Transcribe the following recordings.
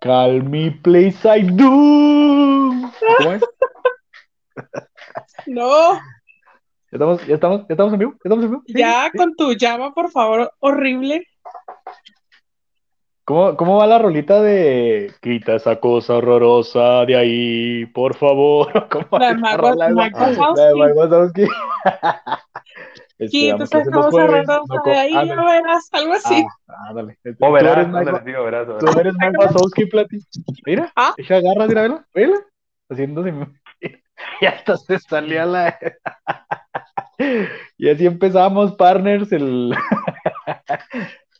Call me please I do. ¿Cómo es? No, ¿Ya estamos, ya estamos, ya estamos en vivo? ¿Ya estamos en vivo? Sí, ya con tu llama, por favor, horrible. ¿Cómo, ¿Cómo va la rolita de quita esa cosa horrorosa de ahí, por favor? ¿Cómo La de Mike Wazowski. Se nos cosa juegue. horrorosa No de ahí, ándale. ya verás, algo así. Ah, ándale. Tú O eres verás, sí, tú eres Mike Wazowski, Plati. Mira, Ah. ella agarra, mira, vela, vela. Haciéndose. Y hasta se salía la. Y así empezamos, partners, el,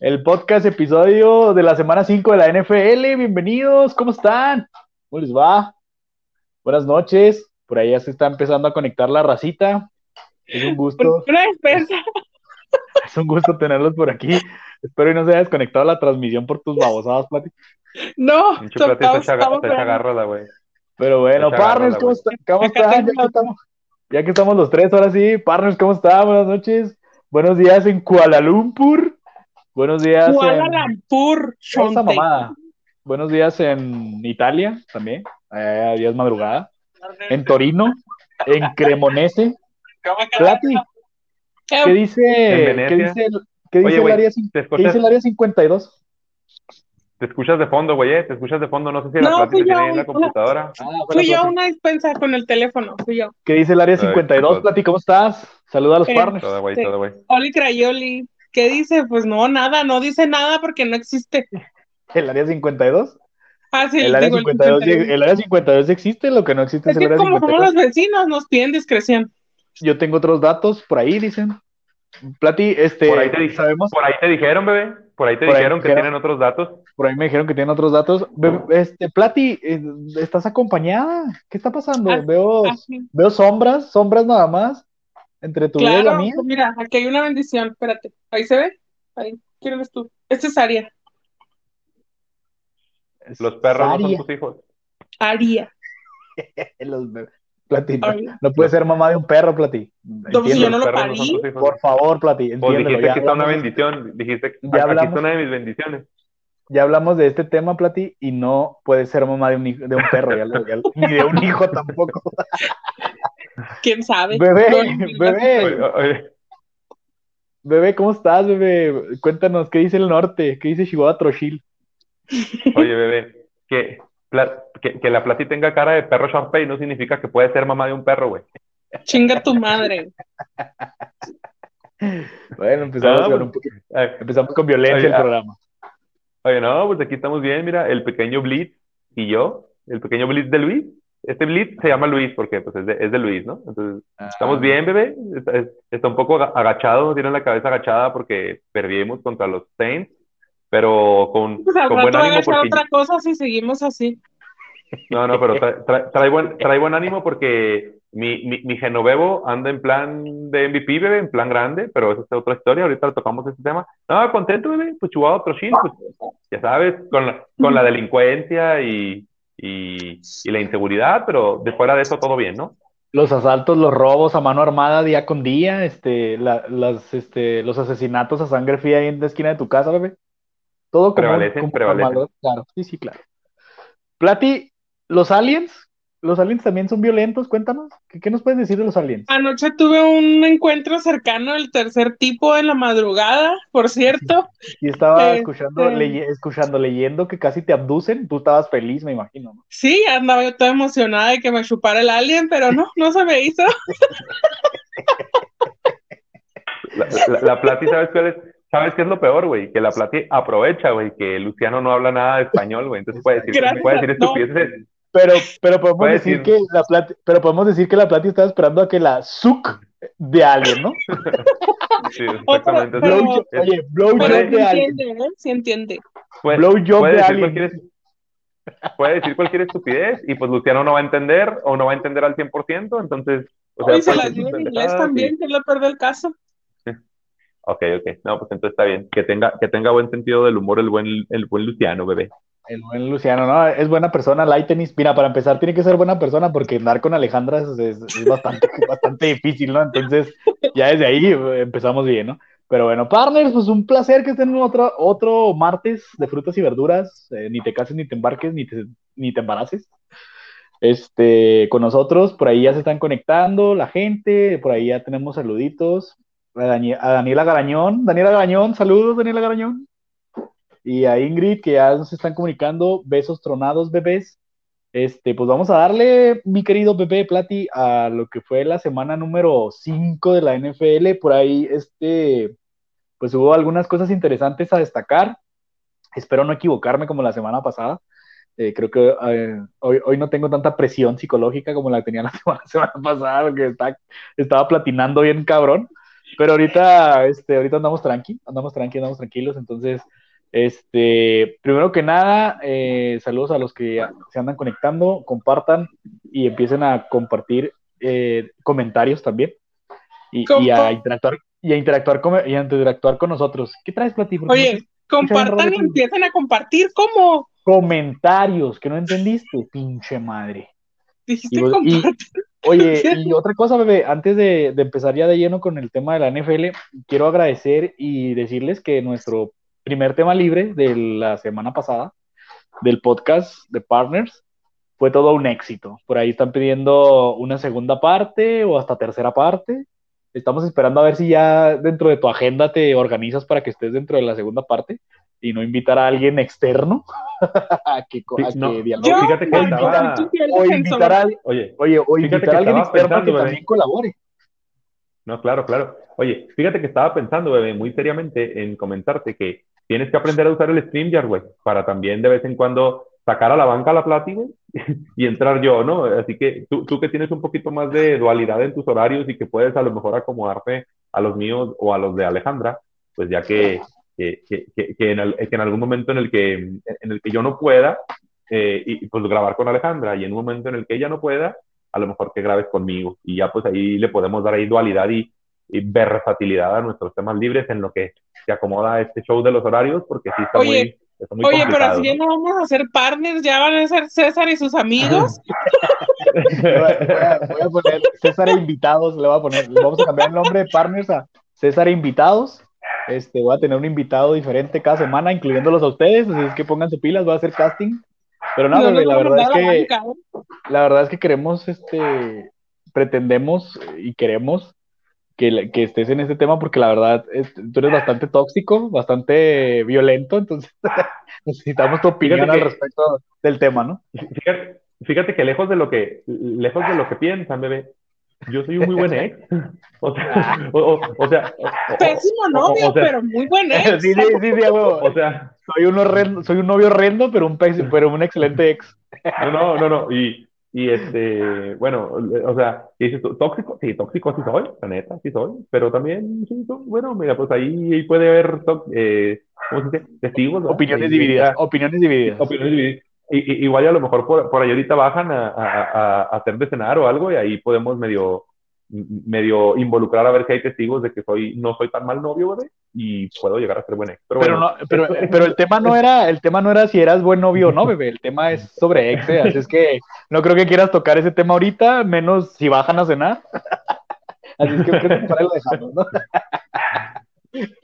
el podcast episodio de la semana 5 de la NFL. Bienvenidos, ¿cómo están? ¿Cómo les va? Buenas noches. Por ahí ya se está empezando a conectar la racita. Es un gusto, una despensa. es un gusto tenerlos por aquí. Espero y no se haya desconectado la transmisión por tus babosadas, Plati. No, estamos, güey. Pero bueno, partners, ¿cómo, está- cómo están? Ya que, estamos, ya que estamos los tres, ahora sí, partners, ¿cómo están? Buenas noches. Buenos días en Kuala Lumpur. Buenos días Kuala en... Lumpur, Esa Shonte. mamada. Buenos días en Italia también. Eh, días madrugada. En Torino. En Cremonese. Plati, ¿qué dice, ¿qué dice, el, qué dice Oye, el güey, área, qué dice el área 52? te escuchas de fondo, güey, eh, te escuchas de fondo. No sé si la No, fui tiene yo, ahí en la computadora. Ah, Fui yo Plati. una despensa con el teléfono, fui yo. ¿Qué dice el área Ay, 52? qué Plati, ¿cómo estás? Saluda a los Eh, partners. Todo, güey, Sí. todo, güey. Oli Crayoli, ¿qué dice? Pues no, nada, no dice nada porque no existe. ¿El área 52? Ah, sí, El área, digo, el 52, 51. el área 52 existe, lo que no existe Es es el que área como somos 52. los vecinos, nos piden discreción. Yo tengo otros datos por ahí, dicen. Plati, este, Por ahí te sabemos, Por ahí te dijeron, bebé. Por ahí te Por ahí dijeron que dijeron. tienen otros datos. por ahí me dijeron que tienen otros datos. Este, Plati, eh, ¿estás acompañada? ¿Qué está pasando? Ah, Veo, Así. veo sombras, sombras nada más, entre tu vida y la Claro, mía. mira, aquí hay una bendición, espérate. Ahí se ve. Ahí, ¿quién eres tú? Esta es Aria. Los perros no son tus hijos. Aria. Los be- Plati, no, puede ser mamá de un perro, Plati. No, pues, yo no lo no. Por favor, Plati, Pues entiéndelo. dijiste Ya que está una bendición. Dijiste, Ya aquí hablamos. está una de mis bendiciones. ya hablamos de este tema, Plati, y no puede ser mamá de un, hijo- de un perro, ya lo- ya lo- ni de un hijo tampoco. ¿Quién sabe? Bebé, No, bebé. Oye, oye, Bebé, ¿cómo estás, bebé? Cuéntanos, ¿qué dice el norte? ¿Qué dice Chihuahua Trochil? oye, bebé, que, pla- que, que la plati tenga cara de perro Sharpei no significa que puede ser mamá de un perro, güey. Chinga tu madre. Bueno, empezamos, Ah, con, pues, un poquito- empezamos con violencia Oye, el ah. programa. Oye, no, pues aquí estamos bien, mira, el pequeño Blitz y yo, el pequeño Blitz de Luis. Este Blitz se llama Luis porque pues, es, de, es de Luis, ¿no? Entonces, estamos Ah, bien, bebé. Está, es- está un poco aga- agachado, tiene la cabeza agachada porque perdimos contra los Saints, pero con, Pues al con buen rato va a ánimo porque... otra cosa si seguimos así. No, no, pero trae, trae- trae buen, trae buen ánimo porque mi, mi, mi Genovevo anda en plan de MVP, bebé, en plan grande, pero esa es otra historia, ahorita tocamos ese tema. No, contento, bebé, pues Chihuahua otro shit, pues ya sabes, con la, con la delincuencia y, y, y la inseguridad, pero de fuera de eso todo bien, ¿no? Los asaltos, los robos a mano armada día con día, este, la- las, este, los asesinatos a sangre fría ahí en la esquina de tu casa, bebé. Todo como, Prevalecen, como. Claro, sí, sí, claro. Plati, los aliens, los aliens también son violentos, cuéntanos. ¿Qué, qué nos puedes decir de los aliens? Anoche tuve un encuentro cercano del tercer tipo en la madrugada, por cierto. Y estaba Este- escuchando, leye- escuchando, leyendo que casi te abducen, tú estabas feliz, me imagino, ¿no? Sí, andaba yo toda emocionada de que me chupara el alien, pero no, no se me hizo. La, la, la Plati, ¿sabes cuál es? ¿Sabes qué es lo peor, güey? Que la Plati aprovecha, güey, que Luciano no habla nada de español, güey, entonces puede decir, Gracias, puede decir no. estupideces. Pero, pero podemos decir ir. que la Plati, pero podemos decir que la Plati estaba esperando a que la SUC de alien, ¿no? Sí, exactamente. Pero- Eso Blow- es- oye, blowjob Pero sí de alien. entiende, ¿eh? Sí entiende. puede, blowjob puede de cualquier, puede decir cualquier estupidez y pues Luciano no va a entender o no va a entender al 100%, entonces, o sea, se decir dio en inglés también, que es lo peor del caso. Ok, ok. No, pues entonces está bien. Que tenga, que tenga buen sentido del humor el buen, el buen Luciano, bebé. El buen Luciano, ¿no? Es buena persona, light tenis. Mira, para empezar, tiene que ser buena persona porque andar con Alejandra es, es- es bastante, bastante difícil, ¿no? Entonces, ya desde ahí eh, empezamos bien, ¿no? Pero bueno, partners, pues un placer que estén en otro, otro martes de frutas y verduras. Eh, ni te cases, ni te embarques, ni te, ni te embaraces. Este, con nosotros, por ahí ya se están conectando la gente, por ahí ya tenemos saluditos. A, Daniela Garañón, Daniela Garañón, saludos, Daniela Garañón. Y a Ingrid, que ya nos están comunicando, besos tronados, bebés. Este, pues vamos a darle, mi querido bebé Plati, a lo que fue la semana número 5 de la NFL. Por ahí, este, pues hubo algunas cosas interesantes a destacar. Espero no equivocarme como la semana pasada. Eh, creo que eh, hoy, hoy, no tengo tanta presión psicológica como la tenía la semana, pasada, porque estaba platinando bien cabrón. Pero ahorita, este, ahorita andamos tranqui, andamos tranqui, andamos tranquilos. Entonces, este, primero que nada, eh, saludos a los que se andan conectando, compartan y empiecen a compartir comentarios también y, y, a interactuar y a interactuar con, y a interactuar con nosotros. ¿Qué traes, Plati? Oye, compartan y empiecen a compartir, ¿cómo? Comentarios, que no entendiste, pinche madre. Dijiste y, oye, y otra cosa, bebé, antes de, empezar ya de lleno con el tema de la NFL, quiero agradecer y decirles que nuestro primer tema libre de la semana pasada, del podcast de Partners, fue todo un éxito. Por ahí están pidiendo una segunda parte o hasta tercera parte. Estamos esperando a ver si ya dentro de tu agenda te organizas para que estés dentro de la segunda parte y no invitar a alguien externo a que, dialogue. fíjate que estaba... o invitar a, oye, oye, o invitar a alguien externo que también colabore. No, claro, claro. Oye, fíjate que estaba pensando, bebé, muy seriamente en comentarte que tienes que aprender a usar el StreamYard, güey, para también de vez en cuando sacar a la banca la plata, y entrar yo, ¿no? Así que tú, tú que tienes un poquito más de dualidad en tus horarios y que puedes a lo mejor acomodarte a los míos o a los de Alejandra, pues ya que, que, que, que en, en, algún momento en el que, en el que yo no pueda, eh, y pues grabar con Alejandra, y en un momento en el que ella no pueda, a lo mejor que grabes conmigo, y ya pues ahí le podemos dar ahí dualidad y, y versatilidad a nuestros temas libres en lo que se acomoda este show de los horarios, porque sí está muy Oye, pero así ya no vamos a ser partners, ya van a ser César y sus amigos. voy, a, poner César e invitados, le voy a poner, vamos a cambiar el nombre de partners a César e invitados. Este, voy a tener un invitado diferente cada semana, incluyéndolos a ustedes, así es que pónganse pilas, voy a hacer casting. Pero nada, la verdad es que la verdad es que queremos, este, pretendemos y queremos que, que, estés en este tema porque la verdad tú eres bastante tóxico, bastante violento, entonces necesitamos tu opinión al respecto del tema, ¿no? Fíjate, fíjate, que lejos de lo que lejos de lo que piensan, bebé, yo soy un muy buen ex. O sea, o, sea pésimo novio, pero muy buen ex. Sí, sí, sí, sí o sea, soy un soy un novio horrendo, pero un pero un excelente ex. No, no, no, no, y y este, bueno, o sea, dices tóxico, sí, tóxico sí soy, la neta, sí soy, pero también, sí, bueno, mira, pues ahí puede haber, eh, ¿cómo se dice? Testigos. Opiniones divididas, opiniones divididas. Opiniones divididas. Y, igual a lo mejor por, por ahí ahorita bajan a, a, a, hacer de cenar o algo y ahí podemos medio medio involucrar a ver si hay testigos de que soy no soy tan mal novio, güey, y puedo llegar a ser buen ex. Pero, no, pero, pero, el tema no era el tema no era si eras buen novio o no, bebé, el tema es sobre ex, ¿eh? así es que no creo que quieras tocar ese tema ahorita, menos si bajan a cenar. así es que creo que por ahí lo dejamos, ¿no?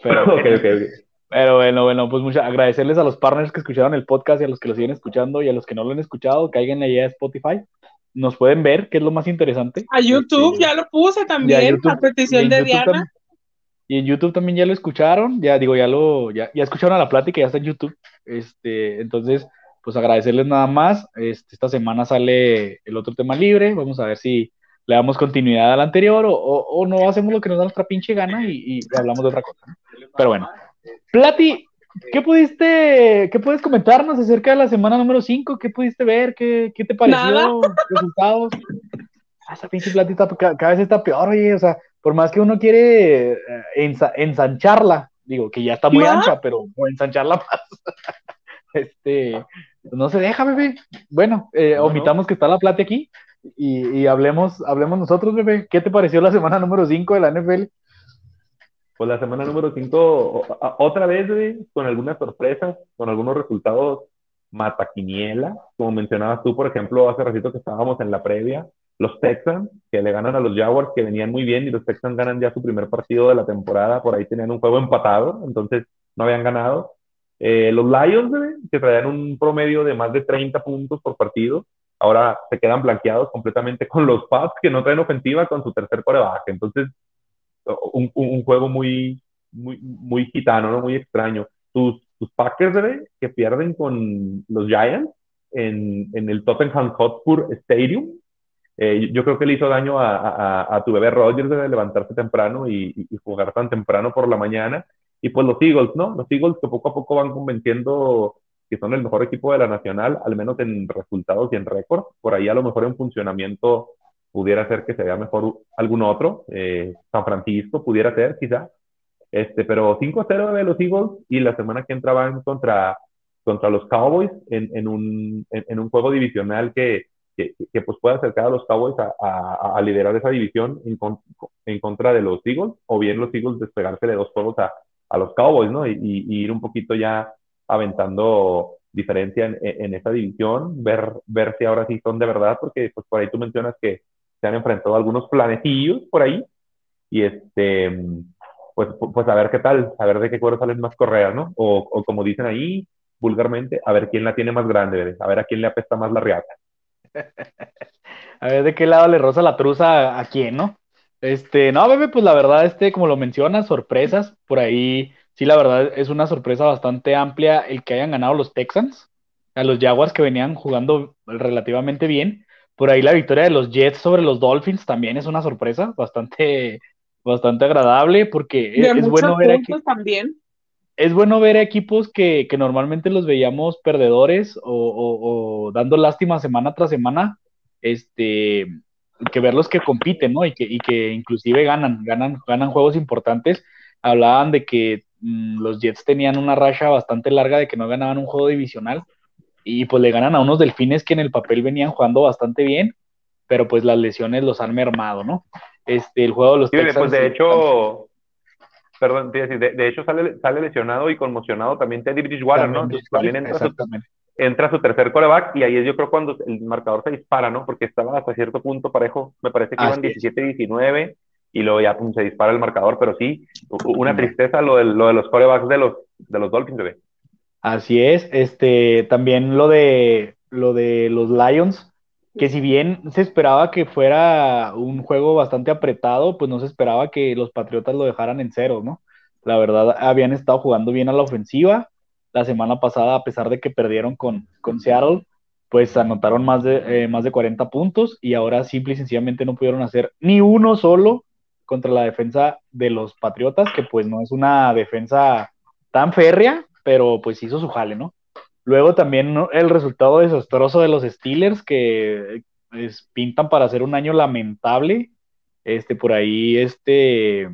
pero, okay, okay, pero bueno, bueno, pues muchas agradecerles a los partners que escucharon el podcast y a los que lo siguen escuchando y a los que no lo han escuchado, caigan allá a Spotify nos pueden ver, que es lo más interesante. A YouTube este, ya lo puse también, a, petición de Diana. y en YouTube también ya lo escucharon, ya digo, ya lo, ya, ya escucharon a la plática, ya está en YouTube. Este, entonces, pues agradecerles nada más. Este, esta semana sale el otro tema libre, vamos a ver si le damos continuidad al anterior o, o, no hacemos lo que nos da nuestra pinche gana y, y hablamos de otra cosa. Pero bueno, Plati, ¿Qué pudiste, qué puedes comentarnos acerca de la semana número 5? ¿Qué pudiste ver? ¿Qué, qué te pareció? ¿Resultados? Ah, esa pinche platita cada vez está peor, oye, o sea, por más que uno quiere eh, ensancharla, digo, que ya está muy ancha, pero ensancharla más, este, no se deja, bebé. Bueno, eh, omitamos que está la plata aquí y, y, hablemos, hablemos nosotros, bebé. ¿Qué te pareció la semana número 5 de la NFL? Pues la semana número 5, otra vez, con algunas sorpresas, con algunos resultados mataquiniela, como mencionabas tú, por ejemplo, hace ratito que estábamos en la previa, los Texans, que le ganan a los Jaguars, que venían muy bien, y los Texans ganan ya su primer partido de la temporada, por ahí tenían un juego empatado, entonces no habían ganado. Eh, los Lions, que traían un promedio de más de 30 puntos por partido, ahora se quedan blanqueados completamente con los Pats, que no traen ofensiva con su tercer coreback. Entonces, un, un, juego muy, muy, muy gitano, ¿no? muy extraño. Tus, tus Packers, que pierden con los Giants en, en el Tottenham Hotspur Stadium, eh, yo creo que le hizo daño a, a, a tu bebé Rogers de levantarse temprano y, y, jugar tan temprano por la mañana. Y pues los Eagles, ¿no? Los Eagles que poco a poco van convenciendo que son el mejor equipo de la Nacional, al menos en resultados y en récord. Por ahí a lo mejor en funcionamiento pudiera ser que se vea mejor algún otro. Eh, San Francisco pudiera ser, quizá. Este, pero 5-0 de los Eagles y la semana que entra van contra, contra los Cowboys en, en, un, en un juego divisional que, que, que, pues pueda acercar a los Cowboys a, a, a liderar esa división en, en, contra de los Eagles, o bien los Eagles despegarse de dos juegos a, a los Cowboys, ¿no? Y, y, ir un poquito ya aventando diferencia en, en, esa división, ver, ver si ahora sí son de verdad, porque pues por ahí tú mencionas que se han enfrentado algunos planecillos por ahí, y este, pues, pues a ver qué tal, a ver de qué cuero salen más correas, ¿no? O, o como dicen ahí vulgarmente, a ver quién la tiene más grande, a ver a quién le apesta más la riata. a ver de qué lado le roza la truza a, quién, ¿no? Este, no, bebé, pues la verdad, este, como lo mencionas, sorpresas, por ahí, sí, la verdad es una sorpresa bastante amplia el que hayan ganado los Texans, a los Jaguars que venían jugando relativamente bien. Por ahí la victoria de los Jets sobre los Dolphins también es una sorpresa bastante, bastante agradable porque es, bueno ver aquí, también es bueno ver equipos que, que normalmente los veíamos perdedores o, o, dando lástima semana tras semana, este, que verlos que compiten, ¿no? Y que, y que inclusive ganan, ganan, ganan juegos importantes. Hablaban de que mmm, los Jets tenían una racha bastante larga de que no ganaban un juego divisional y pues le ganan a unos delfines que en el papel venían jugando bastante bien, pero pues las lesiones los han mermado, ¿no? Este, el juego de los sí, Texans, pues de hecho, perdón, de, de, hecho sale, sale lesionado y conmocionado también Teddy Bridgewater, ¿no? Entonces también entra su, entra su, tercer coreback y ahí es yo creo cuando el marcador se dispara, ¿no? Porque estaba hasta cierto punto parejo, me parece que iban 17-19 y luego ya pum, se dispara el marcador, pero sí, una tristeza lo de, lo de los corebacks de los, de los Dolphins, bebé. Así es, este, también lo de, lo de los Lions, que si bien se esperaba que fuera un juego bastante apretado, pues no se esperaba que los Patriotas lo dejaran en cero, ¿no? La verdad, habían estado jugando bien a la ofensiva. La semana pasada, a pesar de que perdieron con, con Seattle, pues anotaron más de, eh, más de 40 puntos y ahora simple y sencillamente no pudieron hacer ni uno solo contra la defensa de los Patriotas, que pues no es una defensa tan férrea, pero pues hizo su jale, ¿no? Luego también el resultado desastroso de los Steelers que pintan para hacer un año lamentable. Este, por ahí, este,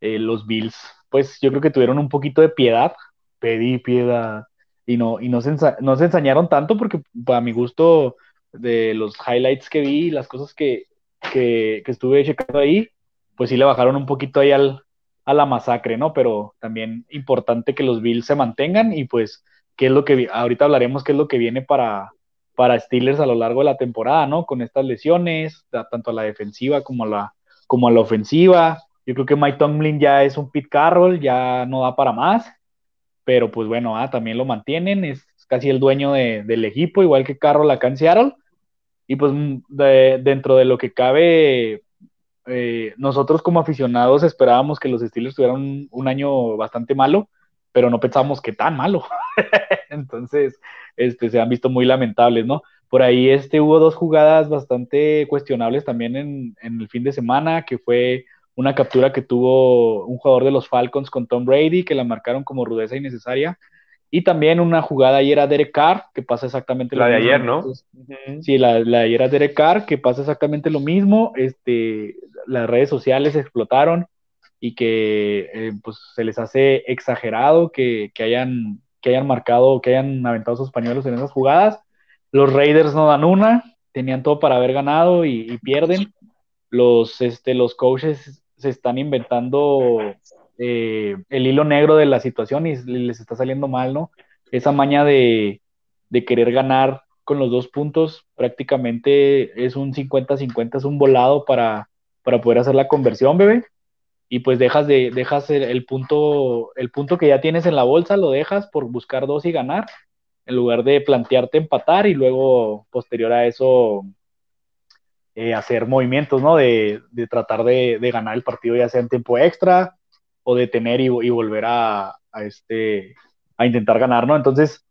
eh, los Bills, pues yo creo que tuvieron un poquito de piedad, pedí piedad, y no, y no se, no se ensañaron tanto porque para mi gusto de los highlights que vi, las cosas que, que, que estuve checando ahí, pues sí le bajaron un poquito ahí al, a la masacre, ¿no? Pero también importante que los Bills se mantengan y pues qué es lo que ahorita hablaremos qué es lo que viene para, para Steelers a lo largo de la temporada, ¿no? Con estas lesiones, tanto a la defensiva como a la, como a la ofensiva. Yo creo que Mike Tomlin ya es un Pete Carroll, ya no da para más, pero pues bueno, ah, también lo mantienen, es casi el dueño de, del equipo, igual que Carroll acá en Seattle. Y pues de, dentro de lo que cabe, eh, nosotros como aficionados esperábamos que los Steelers tuvieran un, año bastante malo, pero no pensamos que tan malo. Entonces, este, se han visto muy lamentables, ¿no? Por ahí este, hubo dos jugadas bastante cuestionables también en, en, el fin de semana, que fue una captura que tuvo un jugador de los Falcons con Tom Brady, que la marcaron como rudeza innecesaria. Y también una jugada ayer a Derek Carr, que pasa exactamente la lo mismo. La de ayer, ¿no? Entonces, sí, la, la de ayer a Derek Carr, que pasa exactamente lo mismo. Este, las redes sociales explotaron y que eh, pues se les hace exagerado que, que, hayan, que hayan marcado, que hayan aventado sus pañuelos en esas jugadas. Los Raiders no dan una, tenían todo para haber ganado y, y pierden. Los, este, los coaches se están inventando eh, el hilo negro de la situación y les está saliendo mal, ¿no? Esa maña de, de querer ganar con los dos puntos, prácticamente es un 50-50, es un volado para, para poder hacer la conversión, bebé. Y pues dejas, de, dejas el, punto, el punto que ya tienes en la bolsa, lo dejas por buscar dos y ganar, en lugar de plantearte empatar y luego, posterior a eso, eh, hacer movimientos, ¿no? De, tratar de, ganar el partido ya sea en tiempo extra o detener y, y volver a, este, a intentar ganar, ¿no? Entonces,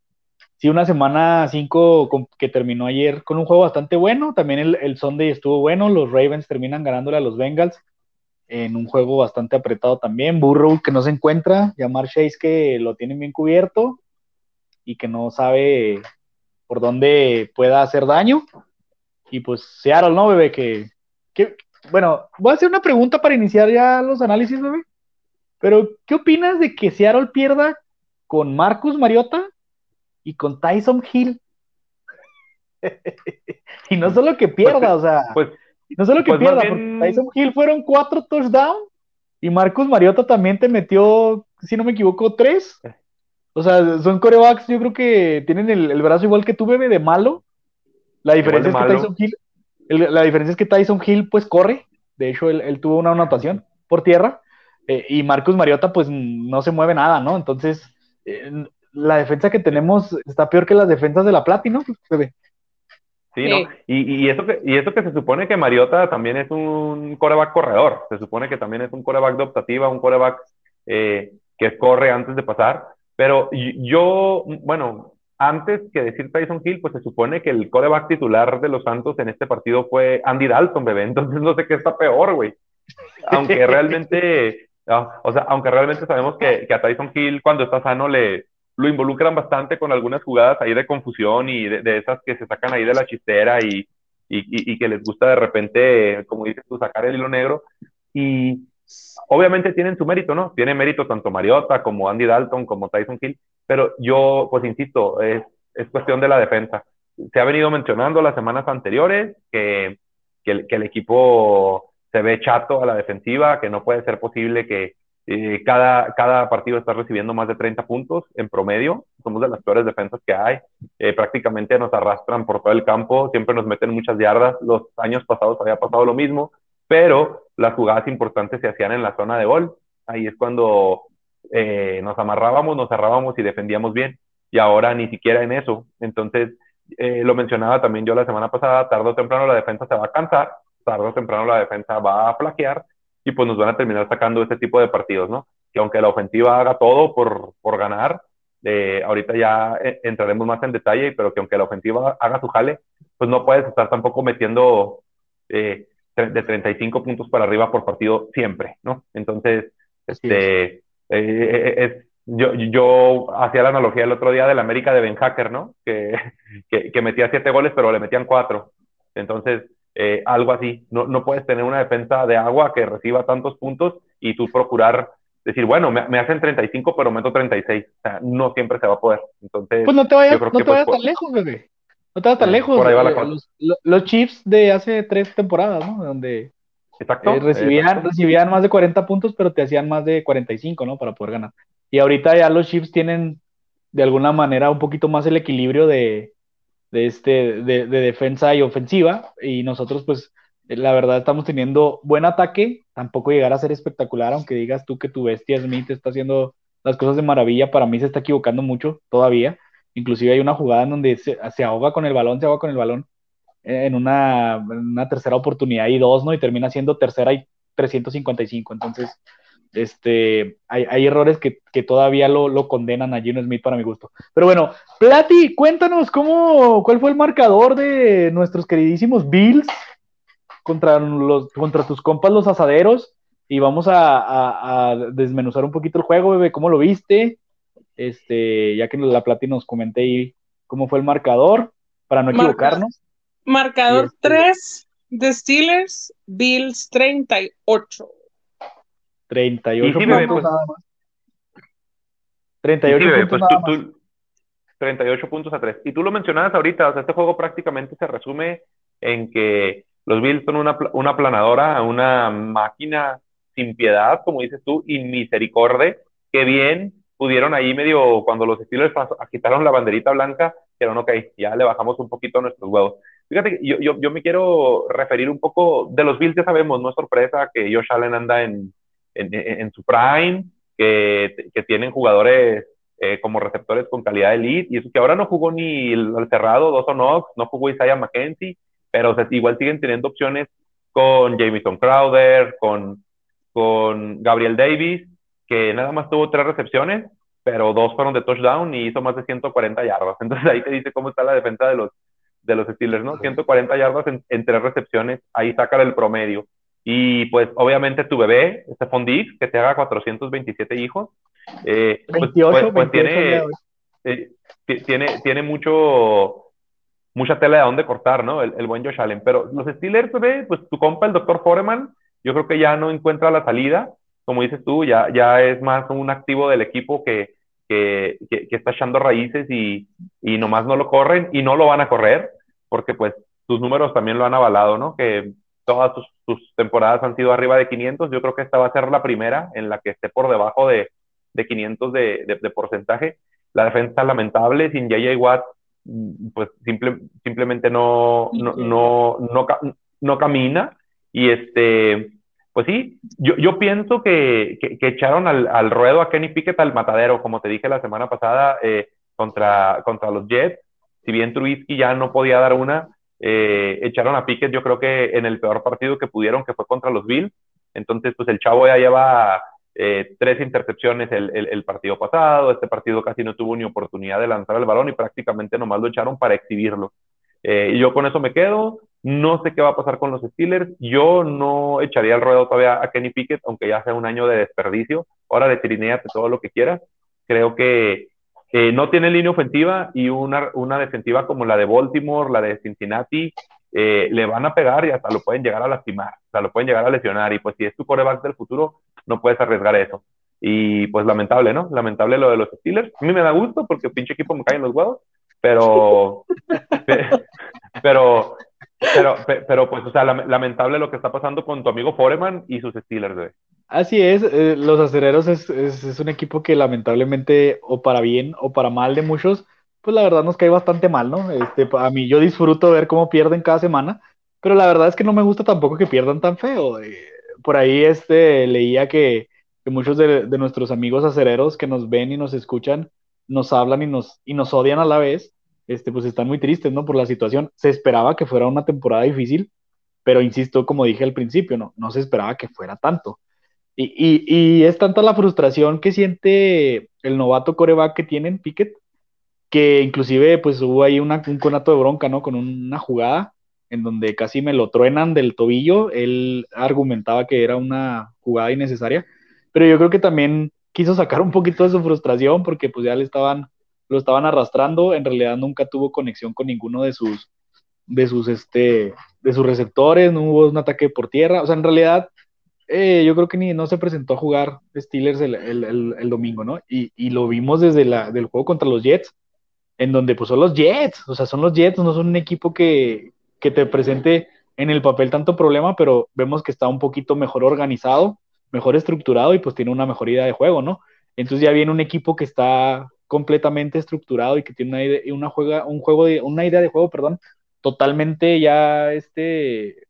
sí, una semana 5 que terminó ayer con un juego bastante bueno. También el, el, Sunday estuvo bueno. Los Ravens terminan ganándole a los Bengals en un juego bastante apretado también. Burrow que no se encuentra. Llamar Chase que lo tienen bien cubierto y que no sabe por dónde pueda hacer daño. Y pues Seattle, ¿no, bebé? Que, que, bueno, voy a hacer una pregunta para iniciar ya los análisis, bebé. Pero, ¿qué opinas de que Seattle pierda con Marcus Mariota y con Tyson Hill? y no solo que pierda, pues, o sea, pues, no solo que pues pierda, porque Tyson Hill fueron cuatro touchdowns y Marcus Mariota también te metió, si no me equivoco, tres. O sea, son corebacks, yo creo que tienen el, brazo igual que tú, bebé, de malo. La diferencia es que Tyson Hill, la diferencia es que Tyson Hill, pues corre. De hecho, él, él tuvo una anotación por tierra eh, y Marcus Mariota, pues no se mueve nada, ¿no? Entonces, eh, la defensa que tenemos está peor que las defensas de la Platino, pues, Sí, ¿no? Y, y, eso que, y eso que se supone que Mariota también es un coreback corredor, se supone que también es un coreback de optativa, un coreback eh, que corre antes de pasar, pero yo, bueno, antes que decir Tyson Hill, pues se supone que el coreback titular de los Santos en este partido fue Andy Dalton, bebé, entonces no sé qué está peor, güey. Aunque realmente o sea, aunque realmente sabemos que, que, a Tyson Hill cuando está sano le lo involucran bastante con algunas jugadas ahí de confusión y de, esas que se sacan ahí de la chistera y, y, y, que les gusta de repente, como dices tú, sacar el hilo negro. Y obviamente tienen su mérito, ¿no? Tiene mérito tanto Mariota como Andy Dalton como Tyson Hill, pero yo, pues insisto, es, es cuestión de la defensa. Se ha venido mencionando las semanas anteriores que, que, el, que el equipo se ve chato a la defensiva, que no puede ser posible que eh, cada, cada partido está recibiendo más de 30 puntos en promedio. Somos de las peores defensas que hay. Eh, prácticamente nos arrastran por todo el campo, siempre nos meten muchas yardas. Los años pasados había pasado lo mismo, pero las jugadas importantes se hacían en la zona de gol. Ahí es cuando eh, nos amarrábamos, nos cerrábamos y defendíamos bien. Y ahora ni siquiera en eso. Entonces, lo mencionaba también yo la semana pasada, tarde o temprano la defensa se va a cansar tarde o temprano la defensa va a flaquear y pues nos van a terminar sacando este tipo de partidos, ¿no? Que aunque la ofensiva haga todo por, por ganar, eh, ahorita ya eh, entraremos más en detalle, pero que aunque la ofensiva haga su jale, pues no puedes estar tampoco metiendo eh, de 35 puntos para arriba por partido siempre, ¿no? Entonces, este, es, yo, yo hacía la analogía el otro día del América de Ben Hacker, ¿no? Que, que, que metía siete goles, pero le metían cuatro. Entonces, eh, algo así. No, no, puedes tener una defensa de agua que reciba tantos puntos y tú procurar decir, bueno, me, me hacen 35, pero meto 36. O sea, no siempre se va a poder. Entonces, pues no te vayas, no te vayas tan lejos, bebé. No te vayas tan lejos. Los, los, Chiefs de hace tres temporadas, ¿no? Donde Exacto, eh, recibían, recibían más de 40 puntos, pero te hacían más de 45, ¿no? Para poder ganar. Y ahorita ya los Chiefs tienen de alguna manera un poquito más el equilibrio de, de, este, de, defensa y ofensiva. Y nosotros, pues, la verdad, estamos teniendo buen ataque. Tampoco llegar a ser espectacular, aunque digas tú que tu bestia Smith está haciendo las cosas de maravilla. Para mí se está equivocando mucho todavía. Inclusive hay una jugada en donde se, ahoga con el balón, se ahoga con el balón en una, en una tercera oportunidad y dos, ¿no? Y termina siendo tercera y 355. Entonces, este, hay, errores que, todavía lo, condenan a Gino Smith para mi gusto. Pero bueno, Plati, cuéntanos cómo, cuál fue el marcador de nuestros queridísimos Bills contra, los, contra tus compas los asaderos y vamos a, desmenuzar un poquito el juego, bebé, cómo lo viste, este, ya que la Plati nos comenté ahí cómo fue el marcador, para no equivocarnos. Marcador 3 este de Steelers, Bills 38. 38 puntos pues, nada más. 38 puntos pues, nada 38 puntos a 3. Y tú lo mencionabas ahorita, o sea, este juego prácticamente se resume en que los Bills son una, una planadora, una máquina sin piedad, como dices tú, y misericordia, que bien pudieron ahí medio, cuando los Steelers agitaron la banderita blanca, dijeron, ok, ya le bajamos un poquito a nuestros huevos. Fíjate, yo, yo, yo me quiero referir un poco, de los Bills ya sabemos, no es sorpresa que Josh Allen anda en, en, en su prime, que, que tienen jugadores eh, como receptores con calidad elite, y eso que ahora no jugó ni el, cerrado, dos Knox, no jugó Isaiah McKenzie, pero igual siguen teniendo opciones con Jamison Crowder, con, con Gabriel Davis, que nada más tuvo tres recepciones, pero dos fueron de touchdown y hizo más de 140 yardas. Entonces ahí te dice cómo está la defensa de los, de los Steelers, ¿no? 140 yardas en, tres recepciones, ahí saca el promedio. Y pues obviamente tu bebé, Stephon Diggs, que te haga 427 hijos, eh, pues, pues, pues tiene, eh, tiene, tiene mucho, mucha tela de dónde cortar, ¿no? El, el, buen Josh Allen. Pero los Steelers, bebé, pues tu compa, el doctor Foreman, yo creo que ya no encuentra la salida. Como dices tú, ya, ya es más un activo del equipo que, que, que, está echando raíces y, y nomás no lo corren y no lo van a correr, porque pues sus números también lo han avalado, ¿no? Que todas sus, temporadas han sido arriba de 500. Yo creo que esta va a ser la primera en la que esté por debajo de, de 500 de, de, porcentaje. La defensa lamentable, sin J.J. Watt, mm, pues simple, simplemente no, no, no, no, no, camina. Y este, pues sí, yo, yo pienso que, que, echaron al, al, ruedo a Kenny Pickett al matadero, como te dije la semana pasada, eh, contra, contra los Jets. Si bien Trubisky ya no podía dar una, eh, echaron a Pickett yo creo que en el peor partido que pudieron, que fue contra los Bills. Entonces, pues el chavo ya lleva eh, tres intercepciones el, partido pasado, este partido casi no tuvo ni oportunidad de lanzar el balón y prácticamente nomás lo echaron para exhibirlo. Eh, y yo con eso me quedo. No sé qué va a pasar con los Steelers. Yo no echaría el ruedo todavía a Kenny Pickett, aunque ya sea un año de desperdicio. Ahora de trinéate todo lo que quieras. Creo que eh, no tiene línea ofensiva y una, una defensiva como la de Baltimore, la de Cincinnati, eh, le van a pegar y hasta lo pueden llegar a lastimar, sea, lo pueden llegar a lesionar. Y pues si es tu coreback del futuro, no puedes arriesgar eso. Y pues lamentable, ¿no? Lamentable lo de los Steelers. A mí me da gusto porque pinche equipo me caen los huevos, pero, pero, pero, pero, pues, o sea, lamentable lo que está pasando con tu amigo Foreman y sus Steelers, güey. Así es, eh, los acereros es, es, es, un equipo que lamentablemente, o para bien o para mal de muchos, pues la verdad nos cae bastante mal, ¿no? Este, a mí yo disfruto ver cómo pierden cada semana, pero la verdad es que no me gusta tampoco que pierdan tan feo. Eh, por ahí este, leía que, que muchos de, de, nuestros amigos acereros que nos ven y nos escuchan, nos hablan y nos, y nos odian a la vez este, pues están muy tristes, ¿no? Por la situación. Se esperaba que fuera una temporada difícil, pero insisto, como dije al principio, no, no se esperaba que fuera tanto. Y, y, y es tanta la frustración que siente el novato coreback que tienen, Pickett, que inclusive pues hubo ahí un conato de bronca, ¿no? Con una jugada en donde casi me lo truenan del tobillo. Él argumentaba que era una jugada innecesaria, pero yo creo que también quiso sacar un poquito de su frustración porque pues ya le estaban lo estaban arrastrando, en realidad nunca tuvo conexión con ninguno de sus, de sus, este, de sus receptores, no hubo un ataque por tierra, o sea, en realidad eh, yo creo que ni no se presentó a jugar Steelers el, el, el, domingo, ¿no? Y, y, lo vimos desde la, del juego contra los Jets, en donde pues son los Jets, o sea, son los Jets, no son un equipo que, que te presente en el papel tanto problema, pero vemos que está un poquito mejor organizado, mejor estructurado y pues tiene una mejor idea de juego, ¿no? Entonces ya viene un equipo que está completamente estructurado y que tiene una idea, una juega, un juego de, una idea de juego, perdón, totalmente ya este,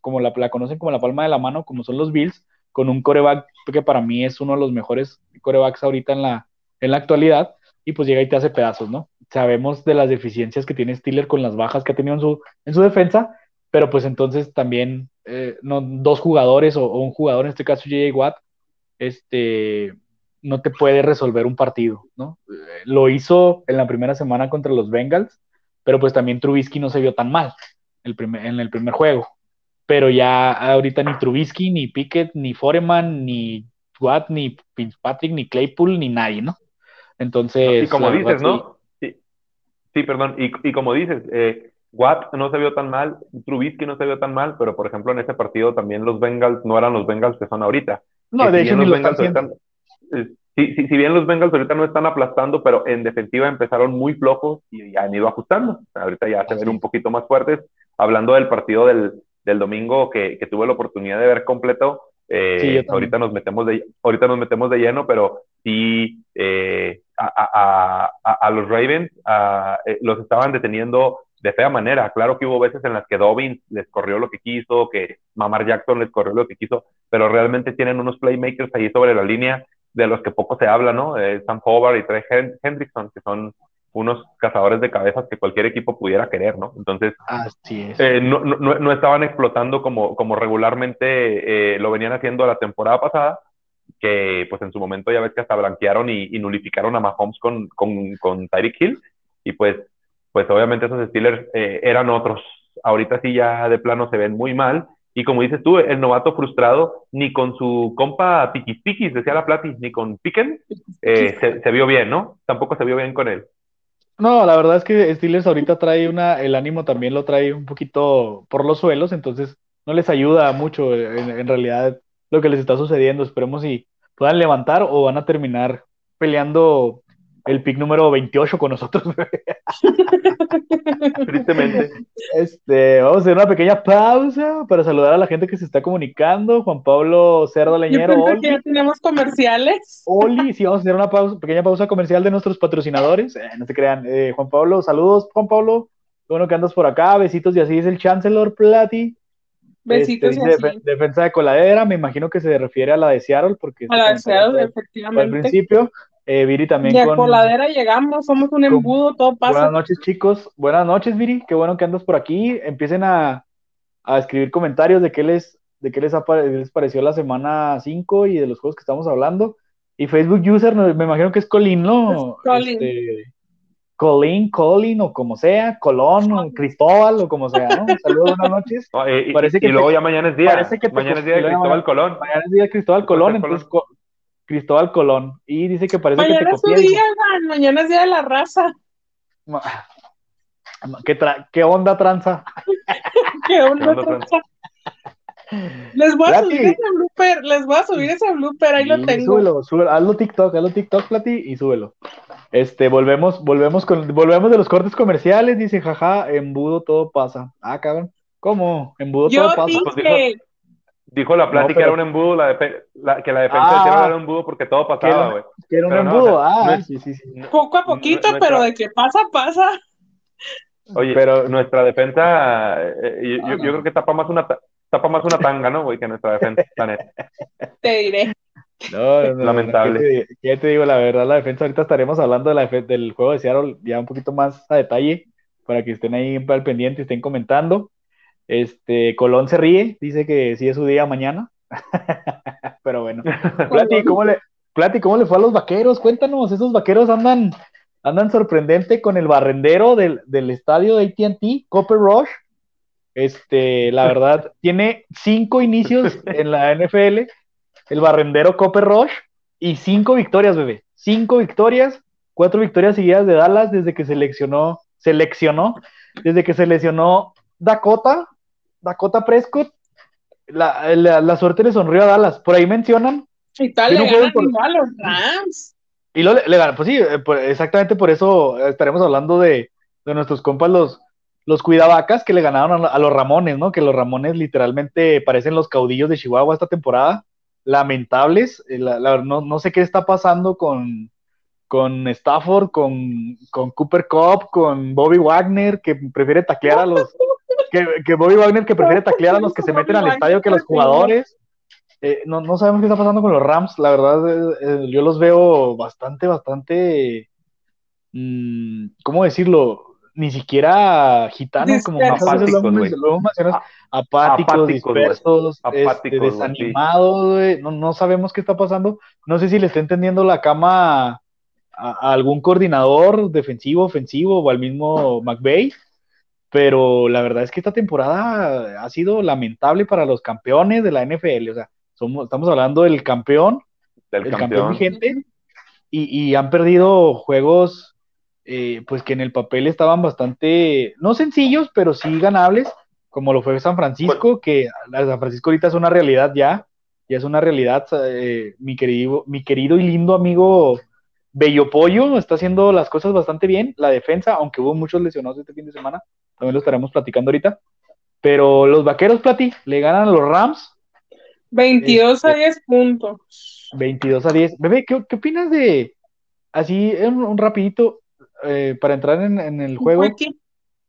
como la, conocen como la palma de la mano, como son los Bills, con un coreback que para mí es uno de los mejores corebacks ahorita en la, en la actualidad, y pues llega y te hace pedazos, ¿no? Sabemos de las deficiencias que tiene Steeler con las bajas que ha tenido en su, en su defensa, pero pues entonces también eh, dos jugadores o, un jugador, en este caso J.J. Watt, este, no te puede resolver un partido, ¿no? Lo hizo en la primera semana contra los Bengals, pero pues también Trubisky no se vio tan mal el primer, en el primer juego. Pero ya ahorita ni Trubisky, ni Pickett, ni Foreman, ni Watt, ni Fitzpatrick, ni Claypool, ni nadie, ¿no? Entonces. Y como dices, ¿no? Sí, sí perdón. Y, y, como dices, eh, Watt no se vio tan mal, Trubisky no se vio tan mal, pero por ejemplo en ese partido también los Bengals no eran los Bengals que son ahorita. No, de hecho, ni los Bengals están, si, si, si, bien los Bengals ahorita no están aplastando, pero en defensiva empezaron muy flojos y han ido ajustando. Ahorita ya se ven un poquito más fuertes. Hablando del partido del, del domingo que, que, tuve la oportunidad de ver completo, eh, ahorita, nos metemos de, ahorita nos metemos de lleno, pero sí, eh, a, a, los Ravens eh, los estaban deteniendo de fea manera. Claro que hubo veces en las que Dobbins les corrió lo que quiso, que Mamar Jackson les corrió lo que quiso, pero realmente tienen unos playmakers ahí sobre la línea de los que poco se habla, ¿no? Eh, Sam Hobart y Trey Hendrickson, que son unos cazadores de cabezas que cualquier equipo pudiera querer, ¿no? Entonces, eh, no, no, no, estaban explotando como, como regularmente lo venían haciendo la temporada pasada, que pues en su momento ya ves que hasta blanquearon y, y nulificaron a Mahomes con, con, con Tyreek Hill y pues, pues obviamente esos Steelers eh, eran otros. Ahorita sí ya de plano se ven muy mal y como dices tú, el novato frustrado ni con su compa Piquis Piquis, decía la Plati, ni con Piquen, eh, se, se, vio bien, ¿no? Tampoco se vio bien con él. No, la verdad es que Steelers ahorita trae una, el ánimo también lo trae un poquito por los suelos, entonces no les ayuda mucho en, en realidad lo que les está sucediendo. Esperemos si puedan levantar o van a terminar peleando el pick número 28 con nosotros. Tristemente. Este, vamos a hacer una pequeña pausa para saludar a la gente que se está comunicando. Juan Pablo Cerdo Leñero. Yo que ya tenemos comerciales. Oli, sí, vamos a hacer una pequeña pausa comercial de nuestros patrocinadores. Eh, no se crean. Eh, Juan Pablo, saludos, Juan Pablo. Bueno que andas por acá. Besitos y así es el Chancellor Plati. Besitos este, defensa de coladera, me imagino que se refiere a la de Seattle, porque a la de Seattle, efectivamente. Al principio, eh, Viri también. De coladera llegamos, somos un embudo, todo pasa. Buenas noches, chicos. Buenas noches, Viri. Qué bueno que andas por aquí. Empiecen a, a escribir comentarios de qué les, de qué les, les pareció la semana 5 y de los juegos que estamos hablando. Y Facebook User, me imagino que es Colin, ¿no? Colin. Este, Colin, Colin o como sea, Colón, o Cristóbal o como sea, ¿no? Saludos, buenas noches. y, parece que y luego ya mañana es día. mañana es día de Cristóbal Colón. Mañana es día de Cristóbal Colón, entonces Cristóbal Colón. Y dice que parece mañana que te copié. Día, mañana es día de la raza. ¿Qué, ¿Qué onda tranza? ¿Qué onda, tranza? Les voy a subir ese blooper, les voy a subir ese blooper, ahí lo tengo. Súbelo, súbelo, hazlo TikTok, hazlo TikTok, Plati, y súbelo. Este, volvemos, volvemos con, volvemos de los cortes comerciales, dice, jaja, embudo todo pasa. Ah, cabrón, ¿cómo? Embudo todo pasa. Pues dijo, la Plati que era un embudo, la, la que la defensa ah, era un embudo porque todo pasaba, güey. Que era un embudo, ah, sí, sí, sí. Poco a poquito, pero de que pasa, pasa. Oye, pero nuestra defensa, eh, yo, yo, creo que tapa más una tapa más una tanga, ¿no, güey? Que nuestra defensa, Te diré. No, no, Lamentable. ¿qué te, digo? La verdad, la defensa, ahorita estaremos hablando de la del juego de Seattle ya un poquito más a detalle, para que estén ahí al pendiente y estén comentando. Este, Colón se ríe, dice que sí es su día mañana. Pero bueno. Plati, ¿cómo le, ¿cómo le fue a los vaqueros? Cuéntanos, esos vaqueros andan, andan sorprendente con el barrendero del, del estadio de ATT, Copper Rush este, la verdad, tiene cinco inicios en la NFL, el barrendero Copper Rush, y cinco victorias, bebé. Cinco victorias, cuatro victorias seguidas de Dallas desde que seleccionó, seleccionó, desde que seleccionó Dakota, Dakota Prescott. La, la, suerte le sonrió a Dallas. Por ahí mencionan. Y tal, le ganan a los Rams. Y lo, le, le pues sí, eh, exactamente por eso estaremos hablando de, de nuestros compas los, los cuidavacas que le ganaron a, los Ramones, ¿no? Que los Ramones literalmente parecen los caudillos de Chihuahua esta temporada. Lamentables. Eh, no, sé qué está pasando con, con Stafford, con, con Cooper Cup, con Bobby Wagner, que prefiere taclear a los. Que, Bobby Wagner que prefiere taclear a los que se meten al estadio que los jugadores. Eh, no, no, sabemos qué está pasando con los Rams. La verdad, eh, yo los veo bastante, bastante. Mm, ¿Cómo decirlo? ni siquiera gitanos, como apáticos, apáticos, dispersos, este, desanimados, no, no, sabemos qué está pasando. No sé si le está entendiendo la cama a, algún coordinador defensivo, ofensivo o al mismo McVeigh, pero la verdad es que esta temporada ha sido lamentable para los campeones de la NFL. O sea, somos, estamos hablando del campeón, del campeón, campeón vigente, y, y han perdido juegos eh, pues que en el papel estaban bastante, no sencillos, pero sí ganables, como lo fue San Francisco, que San Francisco ahorita es una realidad ya, ya es una realidad, eh, mi, querido, mi querido y lindo amigo Bello Pollo está haciendo las cosas bastante bien, la defensa, aunque hubo muchos lesionados este fin de semana, también lo estaremos platicando ahorita, pero los vaqueros, Plati, le ganan a los Rams. 22 a 10 este, puntos. 22 a 10. Bebé, ¿qué, qué opinas de, así un, rapidito, eh, para entrar en, el juego,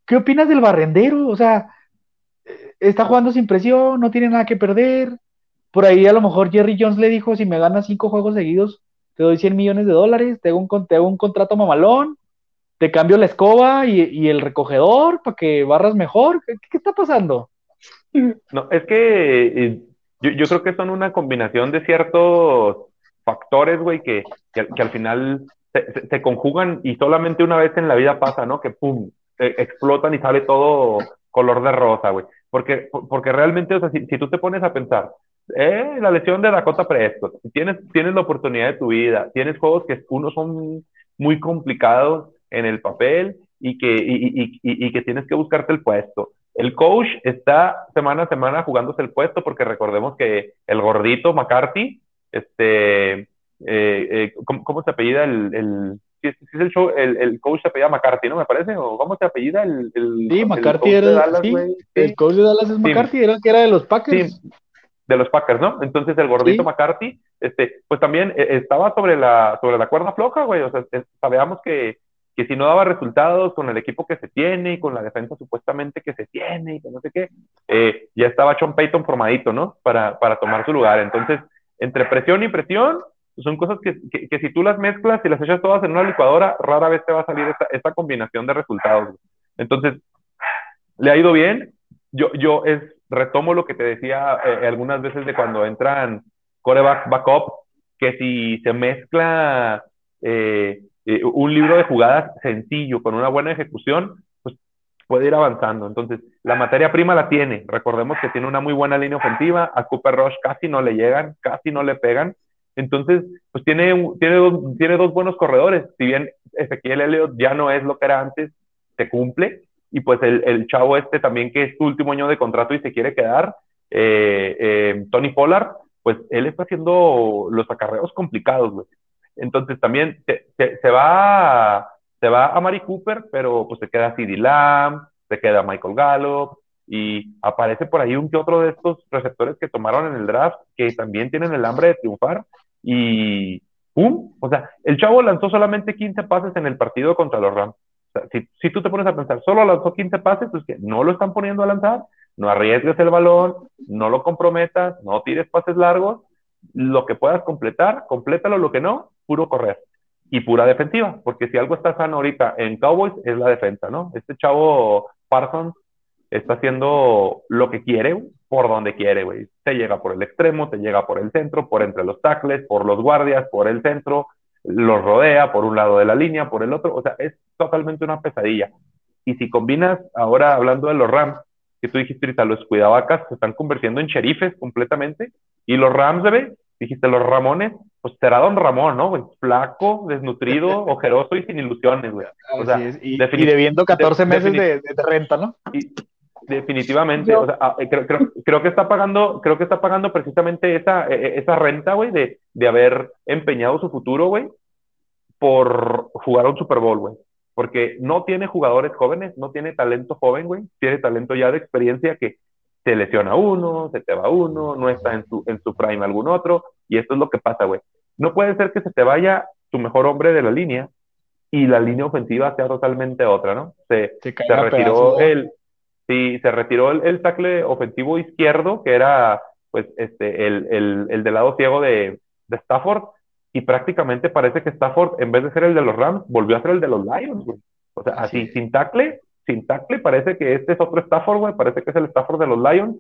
¿qué opinas del barrendero? O sea, está jugando sin presión, no tiene nada que perder. Por ahí a lo mejor Jerry Jones le dijo, si me ganas cinco juegos seguidos, te doy 100 millones de dólares, te hago un, te un contrato mamalón, te cambio la escoba y, el recogedor para que barras mejor. ¿Qué, está pasando? No, es que eh, yo, creo que son una combinación de ciertos factores, güey, que, que, al final se, conjugan y solamente una vez en la vida pasa, ¿no? Que pum, explotan y sale todo color de rosa, güey. Porque, porque realmente, o sea, si, tú te pones a pensar, eh, la lesión de Dakota Prescott, tienes, tienes la oportunidad de tu vida, tienes juegos que unos son muy complicados en el papel y que, y, y, y, que tienes que buscarte el puesto. El coach está semana a semana jugándose el puesto porque recordemos que el gordito McCarthy, este, eh, eh, ¿cómo, se apellida el, si es, el, show, el, el, coach se apellida McCarthy, ¿no? Me parece, o cómo se apellida el, el Sí, McCarthy era, Dallas, sí, el coach de Dallas es McCarthy, era el que era de los Packers. De los Packers, ¿no? Entonces el gordito McCarthy, este, pues también eh, estaba sobre la, sobre la cuerda floja, güey, o sea, sabíamos que, que si no daba resultados con el equipo que se tiene y con la defensa supuestamente que se tiene y que no sé qué, eh, ya estaba Sean Payton formadito, ¿no? Para, para tomar su lugar. Entonces, entre presión y presión, son cosas que, que, si tú las mezclas y las echas todas en una licuadora, rara vez te va a salir esta, esta combinación de resultados. Entonces, le ha ido bien. Yo, yo es, retomo lo que te decía eh, algunas veces de cuando entran coreback backup, que si se mezcla eh, eh, un libro de jugadas sencillo con una buena ejecución, pues puede ir avanzando. Entonces, la materia prima la tiene. Recordemos que tiene una muy buena línea ofensiva. A Cooper Rush casi no le llegan, casi no le pegan. Entonces, pues tiene, tiene, dos, tiene dos buenos corredores. Si bien Ezequiel Elliott ya no es lo que era antes, se cumple. Y pues el, el chavo este también, que es su último año de contrato y se quiere quedar, eh, eh, Tony Pollard, pues él está haciendo los acarreos complicados, güey. Entonces también se, se, va, se va a Mari Cooper, pero pues se queda CD Lamb, se queda Michael Gallup, y aparece por ahí un que otro de estos receptores que tomaron en el draft que también tienen el hambre de triunfar y ¡pum! O sea, el chavo lanzó solamente 15 pases en el partido contra los Rams. Si, si, tú te pones a pensar, solo lanzó 15 pases, pues que no lo están poniendo a lanzar, no arriesgues el balón, no lo comprometas, no tires pases largos, lo que puedas completar, complétalo, lo que no, puro correr y pura defensiva, porque si algo está sano ahorita en Cowboys es la defensa, ¿no? Este chavo Parsons está haciendo lo que quiere, por donde quiere, güey. Te llega por el extremo, te llega por el centro, por entre los tackles, por los guardias, por el centro, los rodea por un lado de la línea, por el otro. O sea, es totalmente una pesadilla. Y si combinas, ahora hablando de los Rams, que tú dijiste ahorita, los cuidavacas se están convirtiendo en sheriffes completamente. Y los Rams, bebé, dijiste los Ramones, pues será Don Ramón, ¿no? Güey? Flaco, desnutrido, ojeroso y sin ilusiones, güey. O sea, y, debiendo 14 meses de, renta, ¿no? Definitivamente, o sea, ah, eh, creo, creo, creo, que está pagando, creo que está pagando precisamente esa, e, e, esa renta, güey, de, de haber empeñado su futuro, güey, por jugar un Super Bowl, güey. Porque no tiene jugadores jóvenes, no tiene talento joven, güey, tiene talento ya de experiencia que se lesiona uno, se te va uno, no está en su, en su prime algún otro, y esto es lo que pasa, güey. No puede ser que se te vaya tu mejor hombre de la línea y la línea ofensiva sea totalmente otra, ¿no? Se, se retiró el, Sí, se retiró el, tackle ofensivo izquierdo, que era pues este, el, el, el del lado ciego de, de, Stafford, y prácticamente parece que Stafford, en vez de ser el de los Rams, volvió a ser el de los Lions, güey. O sea, así, sin tackle, sin tackle, parece que este es otro Stafford, güey, parece que es el Stafford de los Lions,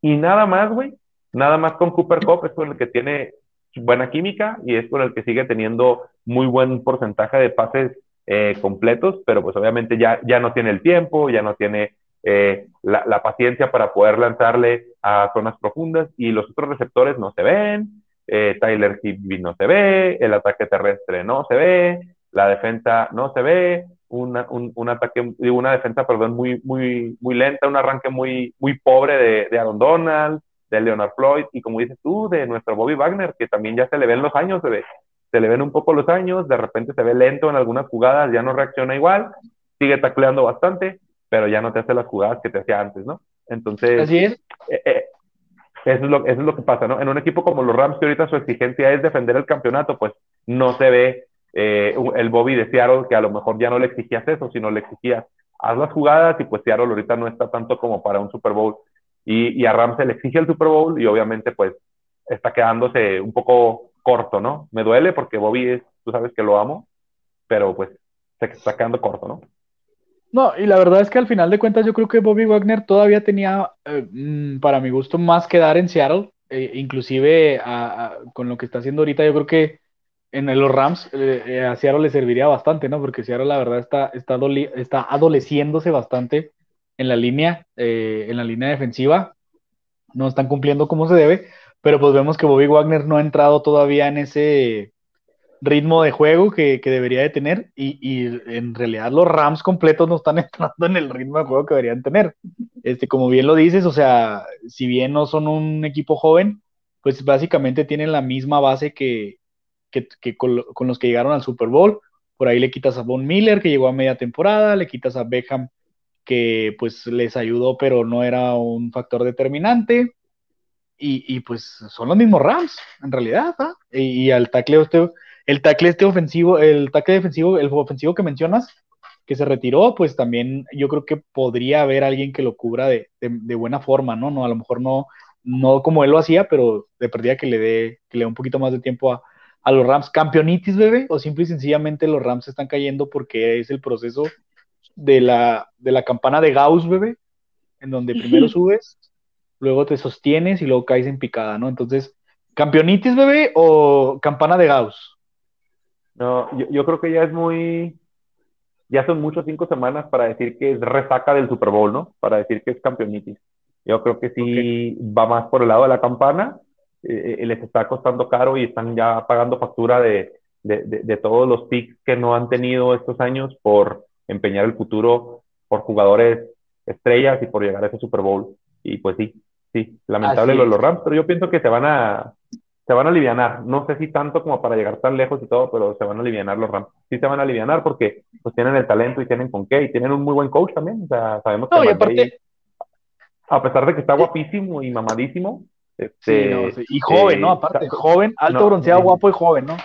y nada más, güey, nada más con Cooper Cup es con el que tiene buena química y es con el que sigue teniendo muy buen porcentaje de pases eh, completos, pero pues obviamente ya, ya no tiene el tiempo, ya no tiene eh, la, paciencia para poder lanzarle a zonas profundas y los otros receptores no se ven, eh, Tyler Higby no se ve, el ataque terrestre no se ve, la defensa no se ve, una, un, ataque, una defensa, perdón, muy, muy, muy lenta, un arranque muy, muy pobre de, de Aaron Donald, de Leonard Floyd y como dices tú, de nuestro Bobby Wagner, que también ya se le ven los años, se, ve, se le ven un poco los años, de repente se ve lento en algunas jugadas, ya no reacciona igual, sigue tacleando bastante, pero ya no te hace las jugadas que te hacía antes, ¿no? Entonces, Así es. Eh, eh, eso, es lo, eso es lo que pasa, ¿no? En un equipo como los Rams, que ahorita su exigencia es defender el campeonato, pues no se ve eh, el Bobby de Seattle, que a lo mejor ya no le exigías eso, sino le exigías, haz las jugadas y pues Seattle ahorita no está tanto como para un Super Bowl. Y, a Rams le exige el Super Bowl y obviamente pues está quedándose un poco corto, ¿no? Me duele porque Bobby es, tú sabes que lo amo, pero pues se está quedando corto, ¿no? No, y la verdad es que al final de cuentas yo creo que Bobby Wagner todavía tenía, eh, mm, para mi gusto, más que dar en Seattle, eh, inclusive con lo que está haciendo ahorita, yo creo que en los Rams eh, a Seattle le serviría bastante, ¿no? Porque Seattle la verdad está, está, está adoleciéndose bastante en la línea, en la línea defensiva, no están cumpliendo como se debe, pero pues vemos que Bobby Wagner no ha entrado todavía en ese ritmo de juego que, debería de tener y, en realidad los Rams completos no están entrando en el ritmo de juego que deberían tener. Este, como bien lo dices, o sea, si bien no son un equipo joven, pues básicamente tienen la misma base que, con, los que llegaron al Super Bowl. Por ahí le quitas a Von Miller, que llegó a media temporada, le quitas a Beckham, que pues les ayudó, pero no era un factor determinante. Y, pues son los mismos Rams, en realidad, ¿ah? y, al tackle este, el tackle este ofensivo, el tackle defensivo, el ofensivo que mencionas, que se retiró, pues también yo creo que podría haber alguien que lo cubra de, buena forma, ¿no? No, a lo mejor no, no como él lo hacía, pero de perdida que le dé, que le dé un poquito más de tiempo a, a los Rams. Campeonitis, bebé, o simple y sencillamente los Rams están cayendo porque es el proceso de la, de la campana de Gauss, bebé, en donde primero subes luego te sostienes y luego caes en picada, ¿no? Entonces, ¿campeonitis, bebé, o campana de Gauss? No, yo, creo que ya es muy, ya son muchos cinco semanas para decir que es resaca del Super Bowl, ¿no? Para decir que es campeonitis. Yo creo que sí va más por el lado de la campana, eh, eh, les está costando caro y están ya pagando factura de, de, de, todos los picks que no han tenido estos años por empeñar el futuro por jugadores estrellas y por llegar a ese Super Bowl. Y pues sí, sí, lamentable lo de los Rams, pero yo pienso que se van a se van a alivianar. No sé si tanto como para llegar tan lejos y todo, pero se van a alivianar los Rams. Sí se van a alivianar porque pues tienen el talento y tienen con qué y tienen un muy buen coach también. O sea, sabemos que a pesar de que está guapísimo y mamadísimo, este, y joven, ¿no? Aparte, joven, alto, bronceado, guapo y joven, ¿no?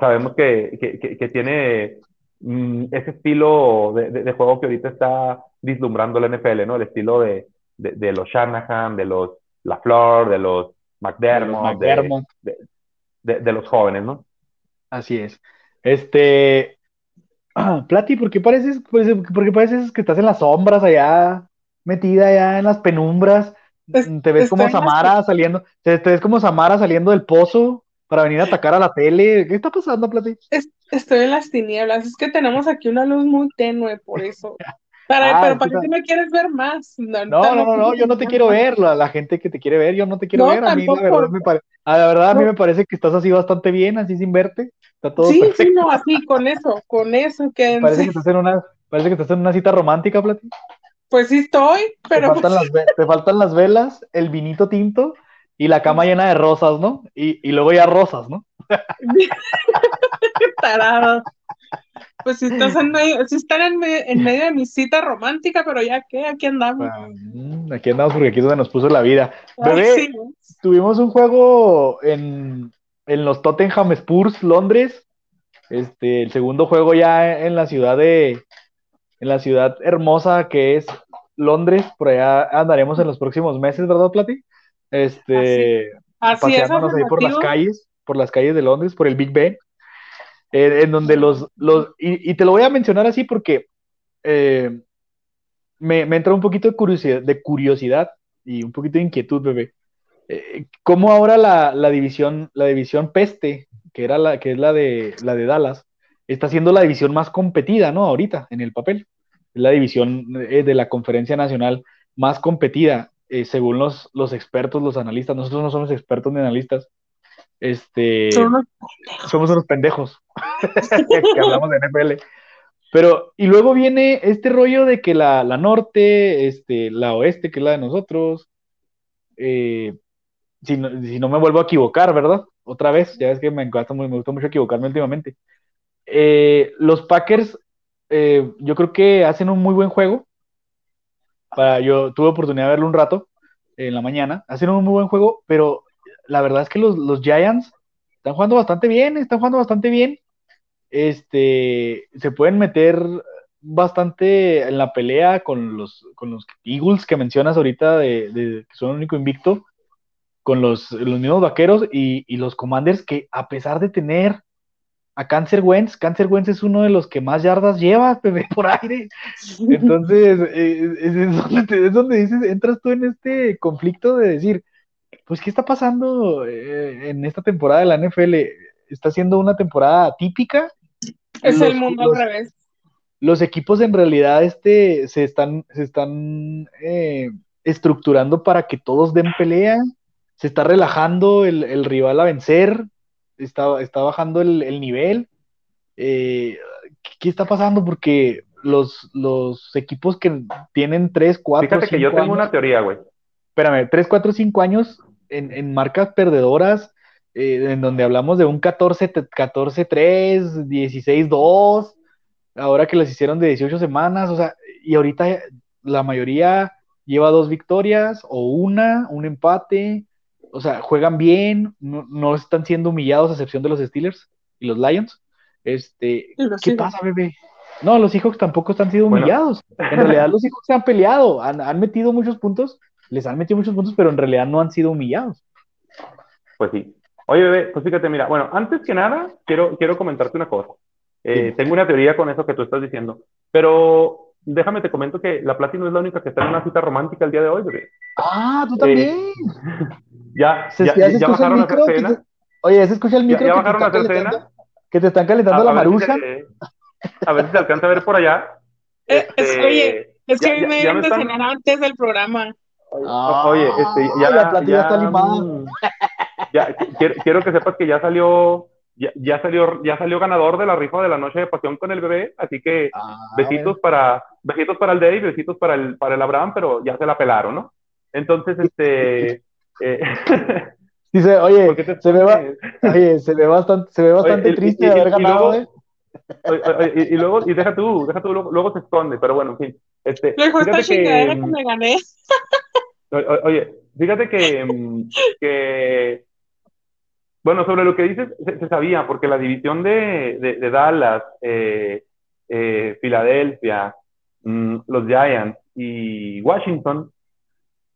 sabemos que, que, que, tiene mm, ese estilo de, de, juego que ahorita está vislumbrando la NFL, ¿no? El estilo de, de, los Shanahan, de los LaFleur, de los McDermott, De, los jóvenes, ¿no? Así es. Este, Plati, ¿por qué pareces, pues, porque pareces que estás en las sombras allá, metida allá en las penumbras? Te ves como Samara saliendo, te, ves como Samara saliendo del pozo para venir a atacar a la tele. ¿Qué está pasando, Plati? estoy en las tinieblas, es que tenemos aquí una luz muy tenue, por eso. Para, ah, pero ¿para qué me quieres ver más? No, no, no, no, yo no te quiero ver, la, la, gente que te quiere ver, yo no te quiero ver. A mí, la verdad, me a ah, la verdad a mí me parece que estás así bastante bien, así sin verte. Está todo sí, sí, no, así, con eso, con eso. Que... Parece, que estás en una, parece que estás en una cita romántica, Plati. Pues sí estoy, pero... Te faltan, las, te faltan las velas, el vinito tinto y la cama llena de rosas, ¿no? Y, y luego ya rosas, ¿no? Tarado. Pues si estás en medio, si están en, medio de mi cita romántica, pero ya qué, aquí andamos. Ah, mm, aquí andamos porque aquí es donde nos puso la vida. Bebé, tuvimos un juego en, los Tottenham Spurs, Londres. Este, el segundo juego ya en la ciudad de, en la ciudad hermosa que es Londres, por allá andaremos en los próximos meses, ¿verdad, Plati? Este, así, así ahí por las calles, por las calles de Londres, por el Big Ben en donde los, los y, te lo voy a mencionar así porque eh, me, me, entra un poquito de curiosidad, de curiosidad y un poquito de inquietud, bebé. Eh, ¿Cómo ahora la, la, división, la división peste, que era la, que es la de la de Dallas, está siendo la división más competida, ¿no? Ahorita, en el papel. Es la división eh, de la conferencia nacional más competida, según los, los expertos, los analistas. Nosotros no somos expertos ni analistas, este, somos unos pendejos que hablamos de NFL. Pero, y luego viene este rollo de que la, norte, este, la oeste, que es la de nosotros, eh, si, no, me vuelvo a equivocar, ¿verdad? Otra vez, ya ves que me encanta, me gusta mucho equivocarme últimamente. Eh, los Packers, eh, yo creo que hacen un muy buen juego. Yo tuve oportunidad de verlo un rato en la mañana. Hacen un muy buen juego, pero la verdad es que los, Giants están jugando bastante bien, están jugando bastante bien. este, se pueden meter bastante en la pelea con los, con los Eagles que mencionas ahorita, de, que son el único invicto, con los, los mismos vaqueros y, y, los Commanders que a pesar de tener a Cancer Wentz, Cancer Wentz es uno de los que más yardas lleva por aire. Entonces, eh, es, donde, dices, entras tú en este conflicto de decir, pues, ¿qué está pasando eh, en esta temporada de la NFL? ¿Está siendo una temporada típica? Es el mundo al revés. Los equipos en realidad este, se están, se están eh, estructurando para que todos den pelea, se está relajando el rival a vencer, está, está bajando el, nivel. Eh, ¿Qué está pasando? Porque los, los equipos que tienen 3, 4, Fíjate que yo tengo una teoría, güey. Espérame, 3, 4, 5 años en, en marcas perdedoras, eh, en donde hablamos de un 14, 14, 3, 16, 2, ahora que les hicieron de 18 semanas, o sea, y ahorita la mayoría lleva dos victorias o una, un empate, o sea, juegan bien, no, están siendo humillados a excepción de los Steelers y los Lions. Este, ¿qué pasa, bebé? No, los Seahawks tampoco están siendo humillados. En realidad los Seahawks se han peleado, han, metido muchos puntos, les han metido muchos puntos, pero en realidad no han sido humillados. Pues sí. Oye, bebé, pues fíjate, mira, bueno, antes que nada, quiero, quiero comentarte una cosa. Eh, tengo una teoría con eso que tú estás diciendo, pero déjame te comento que la Plati no es la única que está en una cita romántica el día de hoy, bebé. Ah, tú también. Eh, ya, ya, ya, bajaron a hacer cena. Oye, ¿se escucha el micro? Ya, bajaron a hacer cena. Que te están calentando la maruja. a ver si se alcanza a ver por allá. Eh, oye, es que a mí me deben de cenar antes del programa. oye, este, ya, la platilla está limada. Ya, quiero, quiero, que sepas que ya salió, ya, ya, salió, ya salió ganador de la rifa de la noche de pasión con el bebé, así que ah, besitos para, besitos para el Dave, besitos para el, para el Abraham, pero ya se la pelaron, ¿no? Entonces, este, eh, Dice, oye, se ve, oye, se ve bastante, se ve bastante triste haber ganado, y luego, ¿eh? y, luego, y deja tú, deja tú, luego, se esconde, pero bueno, en fin. Este, fíjate que, que me gané. Oye, fíjate que, que, bueno, sobre lo que dices, se, sabía, porque la división de, Dallas, eh, eh, Filadelfia, mm, los Giants y Washington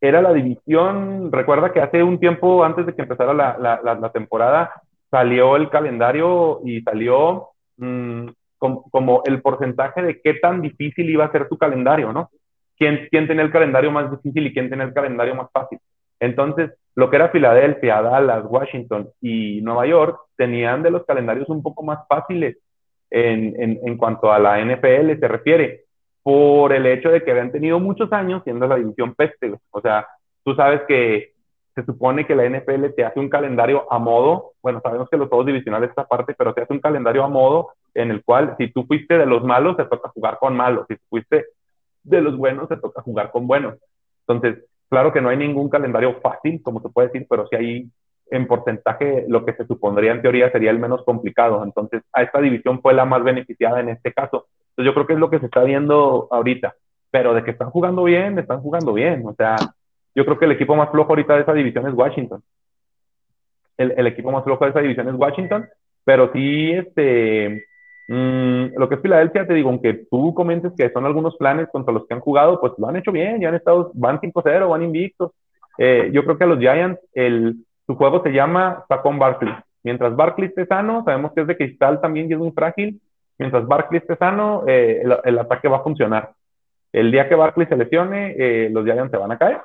era la división, recuerda que hace un tiempo antes de que empezara la, temporada, salió el calendario y salió mm, como, el porcentaje de qué tan difícil iba a ser su calendario, ¿no? ¿Quién, quién tenía el calendario más difícil y quién tenía el calendario más fácil? Entonces, lo que era Filadelfia, Dallas, Washington y Nueva York tenían de los calendarios un poco más fáciles en, en, cuanto a la NFL se refiere por el hecho de que habían tenido muchos años siendo la división peste. O sea, tú sabes que se supone que la NFL te hace un calendario a modo, bueno, sabemos que los juegos divisionales esta parte, pero te hace un calendario a modo en el cual si tú fuiste de los malos, te toca jugar con malos, si fuiste de los buenos, te toca jugar con buenos. Entonces, claro que no hay ningún calendario fácil, como se puede decir, pero sí hay en porcentaje lo que se supondría en teoría sería el menos complicado. Entonces, a esta división fue la más beneficiada en este caso yo creo que es lo que se está viendo ahorita. Pero de que están jugando bien, están jugando bien. O sea, yo creo que el equipo más flojo ahorita de esa división es Washington. El, el equipo más flojo de esa división es Washington. Pero sí, este, mm, lo que es Filadelfia, te digo, aunque tú comentes que son algunos planes contra los que han jugado, pues lo han hecho bien, ya han estado, van 5-0, van invictos. Eh, yo creo que a los Giants, el, su juego se llama Sacón Barkley. Mientras Barkley esté sano, sabemos que es de cristal también y es muy frágil, mientras Barkley esté sano, eh, el, ataque va a funcionar. El día que Barkley se lesione, eh, los Giants se van a caer.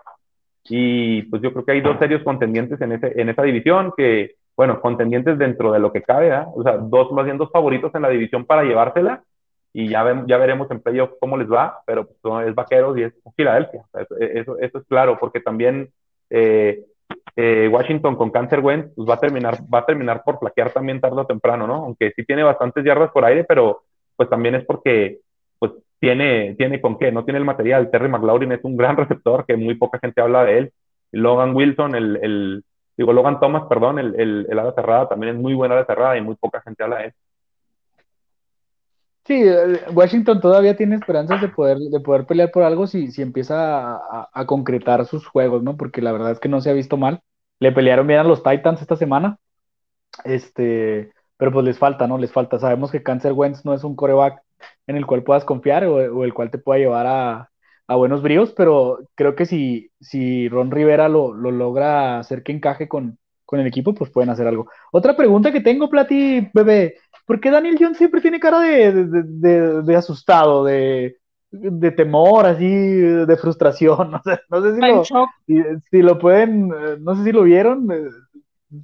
Y pues yo creo que hay dos serios contendientes en, ese, en esa división que, bueno, contendientes dentro de lo que cabe, o sea, dos, más bien dos favoritos en la división para llevársela. Y ya, ya veremos en playoff cómo les va, pero pues, es Vaqueros y es Filadelfia. Eso, eso, es claro, porque también eh, eh, Washington con Cancer Wentz pues va a terminar va a terminar por flaquear también tarde o temprano, ¿no? Aunque sí tiene bastantes yardas por aire, pero pues también es porque pues tiene tiene con qué, no tiene el material. Terry McLaurin es un gran receptor que muy poca gente habla de él. Logan Wilson, el, el digo Logan Thomas, perdón, el, el, el ala cerrada también es muy buena ala cerrada y muy poca gente habla de él. Sí, Washington todavía tiene esperanzas de poder, de poder pelear por algo si, si empieza a, concretar sus juegos, ¿no? Porque la verdad es que no se ha visto mal. Le pelearon bien a los Titans esta semana. Este, pero pues les falta, ¿no? Les falta. Sabemos que Cancer Wentz no es un coreback en el cual puedas confiar o, el cual te pueda llevar a, buenos bríos, pero creo que si, si Ron Rivera lo, logra hacer que encaje con, con, el equipo, pues pueden hacer algo. Otra pregunta que tengo, Plati, bebé, ¿por qué Daniel Jones siempre tiene cara de, de asustado, de, de temor, así, de frustración. No sé, no sé si, lo, si, lo, pueden, eh, no sé si lo vieron, eh,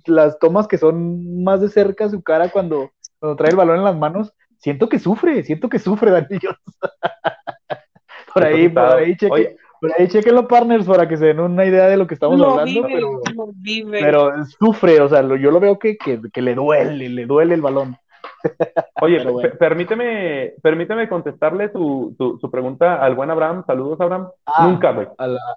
las tomas que son más de cerca su cara cuando, cuando trae el balón en las manos, siento que sufre, siento que sufre Daniel por ahí, por ahí, cheque, por ahí chequen los partners para que se den una idea de lo que estamos hablando. pero, sufre, o sea, yo lo veo que, que le duele, le duele el balón. Oye, permíteme, permíteme contestarle su, su, pregunta al buen Abraham. Saludos, Abraham. Ah, nunca, güey.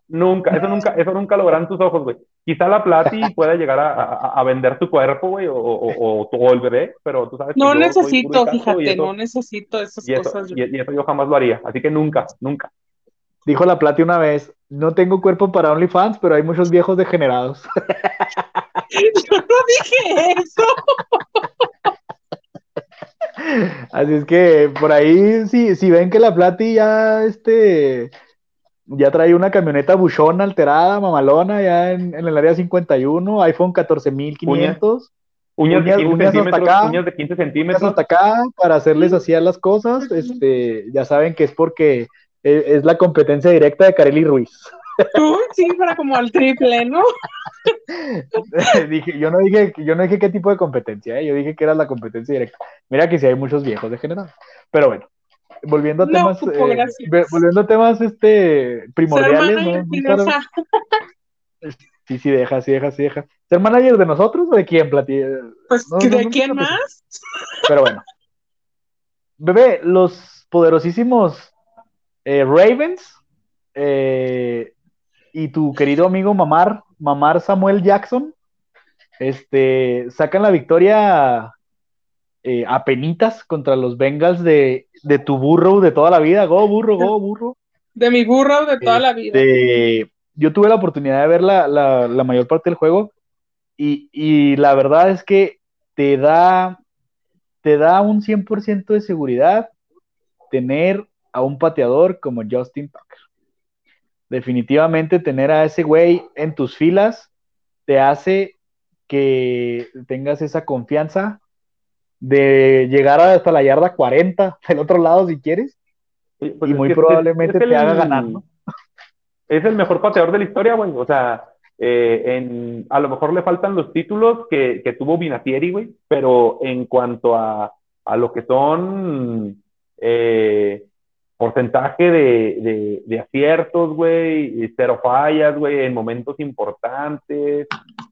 Nunca, eso nunca, eso nunca lo verán tus ojos, güey. Quizá la Plati pueda llegar a, a, vender tu cuerpo, güey, o, o, o, el bebé, pero tú sabes. No necesito, fíjate, no necesito esas cosas. y, eso yo jamás lo haría, así que nunca, nunca. Dijo la Plati una vez, no tengo cuerpo para OnlyFans, pero hay muchos viejos degenerados. yo no dije eso. Así es que por ahí, si, si ven que la Plati ya, este, ya trae una camioneta buchona alterada, mamalona, ya en, el área 51, iPhone 14500. Uñas, uñas, de 15 hasta acá, uñas de 15 centímetros. hasta acá para hacerles así a las cosas. Este, ya saben que es porque es, es la competencia directa de Kareli Ruiz. sí, para como al triple, ¿no? dije, yo no dije, yo no dije qué tipo de competencia, ¿eh? yo dije que era la competencia directa. Mira que si hay muchos viejos de general. Pero bueno, volviendo a temas, eh, volviendo a temas este primordiales, ¿no? Sí, sí, deja, sí, deja, sí, deja. ¿Ser manager de nosotros o de quién, Plati? Pues, ¿de quién más? Pero bueno. Bebé, los poderosísimos eh, Ravens eh, y tu querido amigo Mamar, Mamar Samuel Jackson, este, sacan la victoria eh, a penitas contra los Bengals de, tu burro de toda la vida. Go, burro, go, burro. De mi burro de toda la vida. yo tuve la oportunidad de ver la, mayor parte del juego y, la verdad es que te da, te da un 100% de seguridad tener a un pateador como Justin Tucker definitivamente tener a ese güey en tus filas te hace que tengas esa confianza de llegar hasta la yarda 40 del otro lado si quieres pues y muy probablemente te haga ganar, Es el mejor pateador de la historia, güey. O sea, eh, en, a lo mejor le faltan los títulos que, que tuvo Binatieri, güey, pero en cuanto a, a lo que son eh, porcentaje de, de, aciertos, güey, cero fallas, güey, en momentos importantes.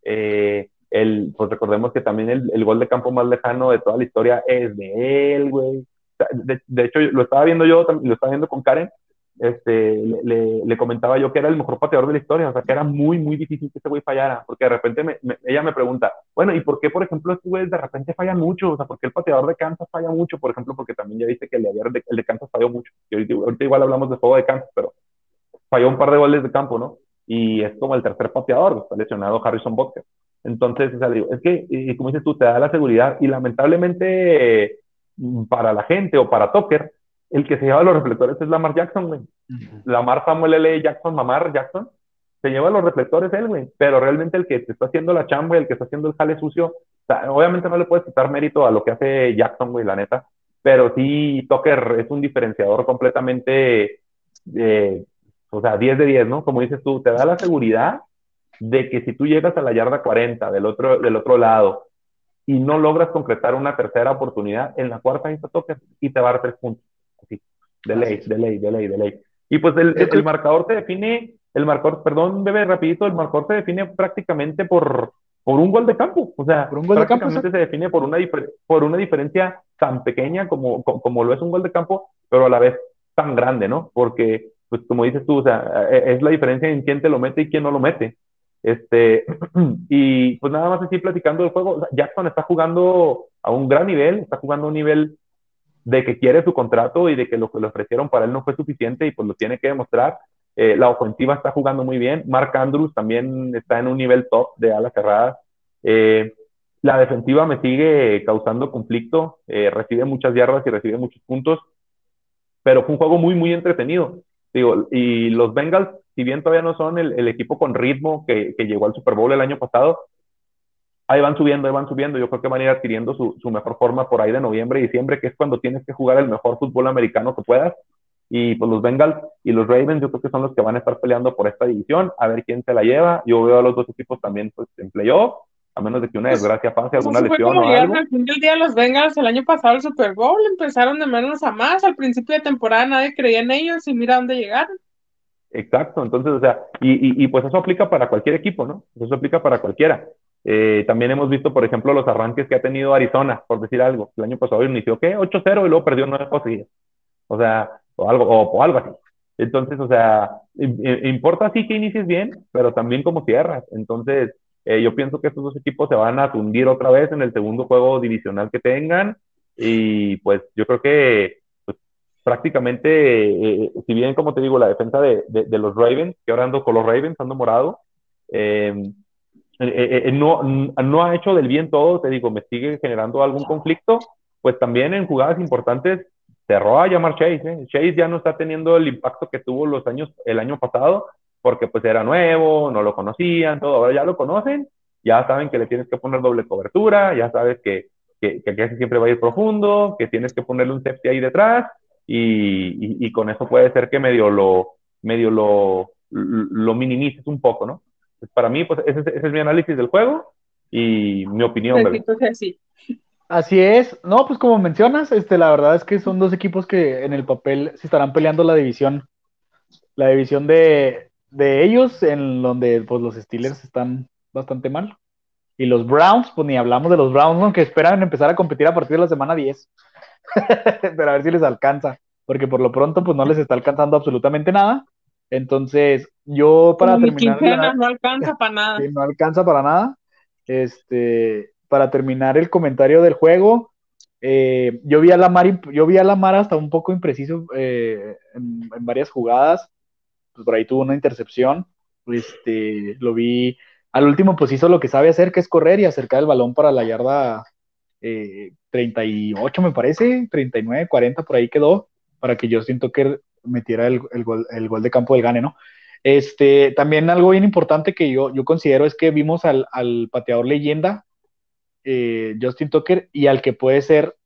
Eh, el, pues recordemos que también el, el, gol de campo más lejano de toda la historia es de él, güey. De, de, hecho, lo estaba viendo yo, lo estaba viendo con Karen, este, le, le, comentaba yo que era el mejor pateador de la historia, o sea, que era muy, muy difícil que este güey fallara, porque de repente me, ella me pregunta, bueno, ¿y por qué, por ejemplo, este güey de repente falla mucho? O sea, ¿por qué el pateador de Kansas falla mucho? Por ejemplo, porque también ya viste que el de, el de Kansas falló mucho. Y ahorita, igual hablamos de juego de Kansas, pero falló un par de goles de campo, ¿no? Y es como el tercer pateador, está lesionado Harrison Butker. Entonces, o sea, digo, es que, y como dices tú, te da la seguridad y lamentablemente para la gente o para Tucker, el que se lleva los reflectores es Lamar Jackson, güey. Lamar Samuel L. Jackson, Mamar Jackson, se lleva los reflectores él, güey. Pero realmente el que te está haciendo la chamba y el que está haciendo el jale sucio, obviamente no le puedes quitar mérito a lo que hace Jackson, güey, la neta. Pero sí, Tucker es un diferenciador completamente, eh, o sea, 10 de 10, ¿no? Como dices tú, te da la seguridad de que si tú llegas a la yarda 40 del otro, del otro lado y no logras concretar una tercera oportunidad, en la cuarta está Tucker y te va a dar tres puntos de ley, de ley, de ley, de ley. Y pues el, el, marcador se define, el marcador, perdón, bebé, rapidito, el marcador se define prácticamente por, por un gol de campo. O sea, por un gol de campo se define por una, por una diferencia tan pequeña como, como, lo es un gol de campo, pero a la vez tan grande, ¿no? Porque, pues como dices tú, o sea, e, es la diferencia en quién te lo mete y quién no lo mete. Este, y pues nada más así platicando del juego, Jackson está jugando a un gran nivel, está jugando a un nivel de que quiere su contrato y de que lo que le ofrecieron para él no fue suficiente y pues lo tiene que demostrar. Eh, la ofensiva está jugando muy bien. Mark Andrews también está en un nivel top de alas cerradas. Eh, La defensiva me sigue causando conflicto, eh, recibe muchas yardas y recibe muchos puntos, pero fue un juego muy, muy entretenido. Digo, y los Bengals, si bien todavía no son el, equipo con ritmo que, llegó al Super Bowl el año pasado, ahí van subiendo, ahí van subiendo. Yo creo que van a ir adquiriendo su, su mejor forma por ahí de noviembre y diciembre, que es cuando tienes que jugar el mejor fútbol americano que puedas. Y pues los Bengals y los Ravens yo creo que son los que van a estar peleando por esta división, a ver quién se la lleva. Yo veo a los dos equipos también pues en playoff, a menos de que una pues, desgracia pase, pues, alguna lesión o algo. Al fin del día los Bengals el año pasado el Super Bowl empezaron de menos a más, al principio de temporada nadie creía en ellos y mira dónde llegaron. Exacto, entonces, o sea, y, y, pues eso aplica para cualquier equipo, ¿no? Eso aplica para cualquiera. Eh, también hemos visto, por ejemplo, los arranques que ha tenido Arizona, por decir algo. El año pasado inició, ¿qué? 8-0 y luego perdió 9 seguidas. O sea, o algo, o, algo así. Entonces, o sea, importa sí que inicies bien, pero también como cierras. Entonces, eh, yo pienso que estos dos equipos se van a tundir otra vez en el segundo juego divisional que tengan. Y pues yo creo que pues, prácticamente, eh, si bien, como te digo, la defensa de, de, los Ravens, que ahora ando con los Ravens, ando morado, eh, no, no ha hecho del bien todo, te digo, me sigue generando algún conflicto, pues también en jugadas importantes cerró a llamar Chase. ¿eh? Chase ya no está teniendo el impacto que tuvo los años, el año pasado, porque pues era nuevo, no lo conocían, todo. Ahora ya lo conocen, ya saben que le tienes que poner doble cobertura, ya sabes que, que, que siempre va a ir profundo, que tienes que ponerle un safety ahí detrás, y, y, con eso puede ser que medio lo, medio lo, lo minimices un poco, ¿no? Pues para mí, pues ese, ese, es mi análisis del juego y mi opinión. Sí, Así es. No, pues como mencionas, este, la verdad es que son dos equipos que en el papel se estarán peleando la división, la división de, de ellos, en donde pues los Steelers están bastante mal. Y los Browns, pues ni hablamos de los Browns, ¿no? que esperan empezar a competir a partir de la semana 10. Pero a ver si les alcanza, porque por lo pronto pues no les está alcanzando absolutamente nada. Entonces, yo para terminar... no alcanza para nada. no alcanza para nada. Este, para terminar el comentario del juego, eh, yo, vi a Lamar, yo vi a Lamar hasta un poco impreciso eh, en, varias jugadas, pues por ahí tuvo una intercepción, este, lo vi, al último pues hizo lo que sabe hacer, que es correr y acercar el balón para la yarda 38 eh, me parece, 39, 40 por ahí quedó, para que siento que metiera el, gol, de campo del gane, ¿no? Este, también algo bien importante que yo, considero es que vimos al, pateador leyenda eh, Justin Tucker y al que puede ser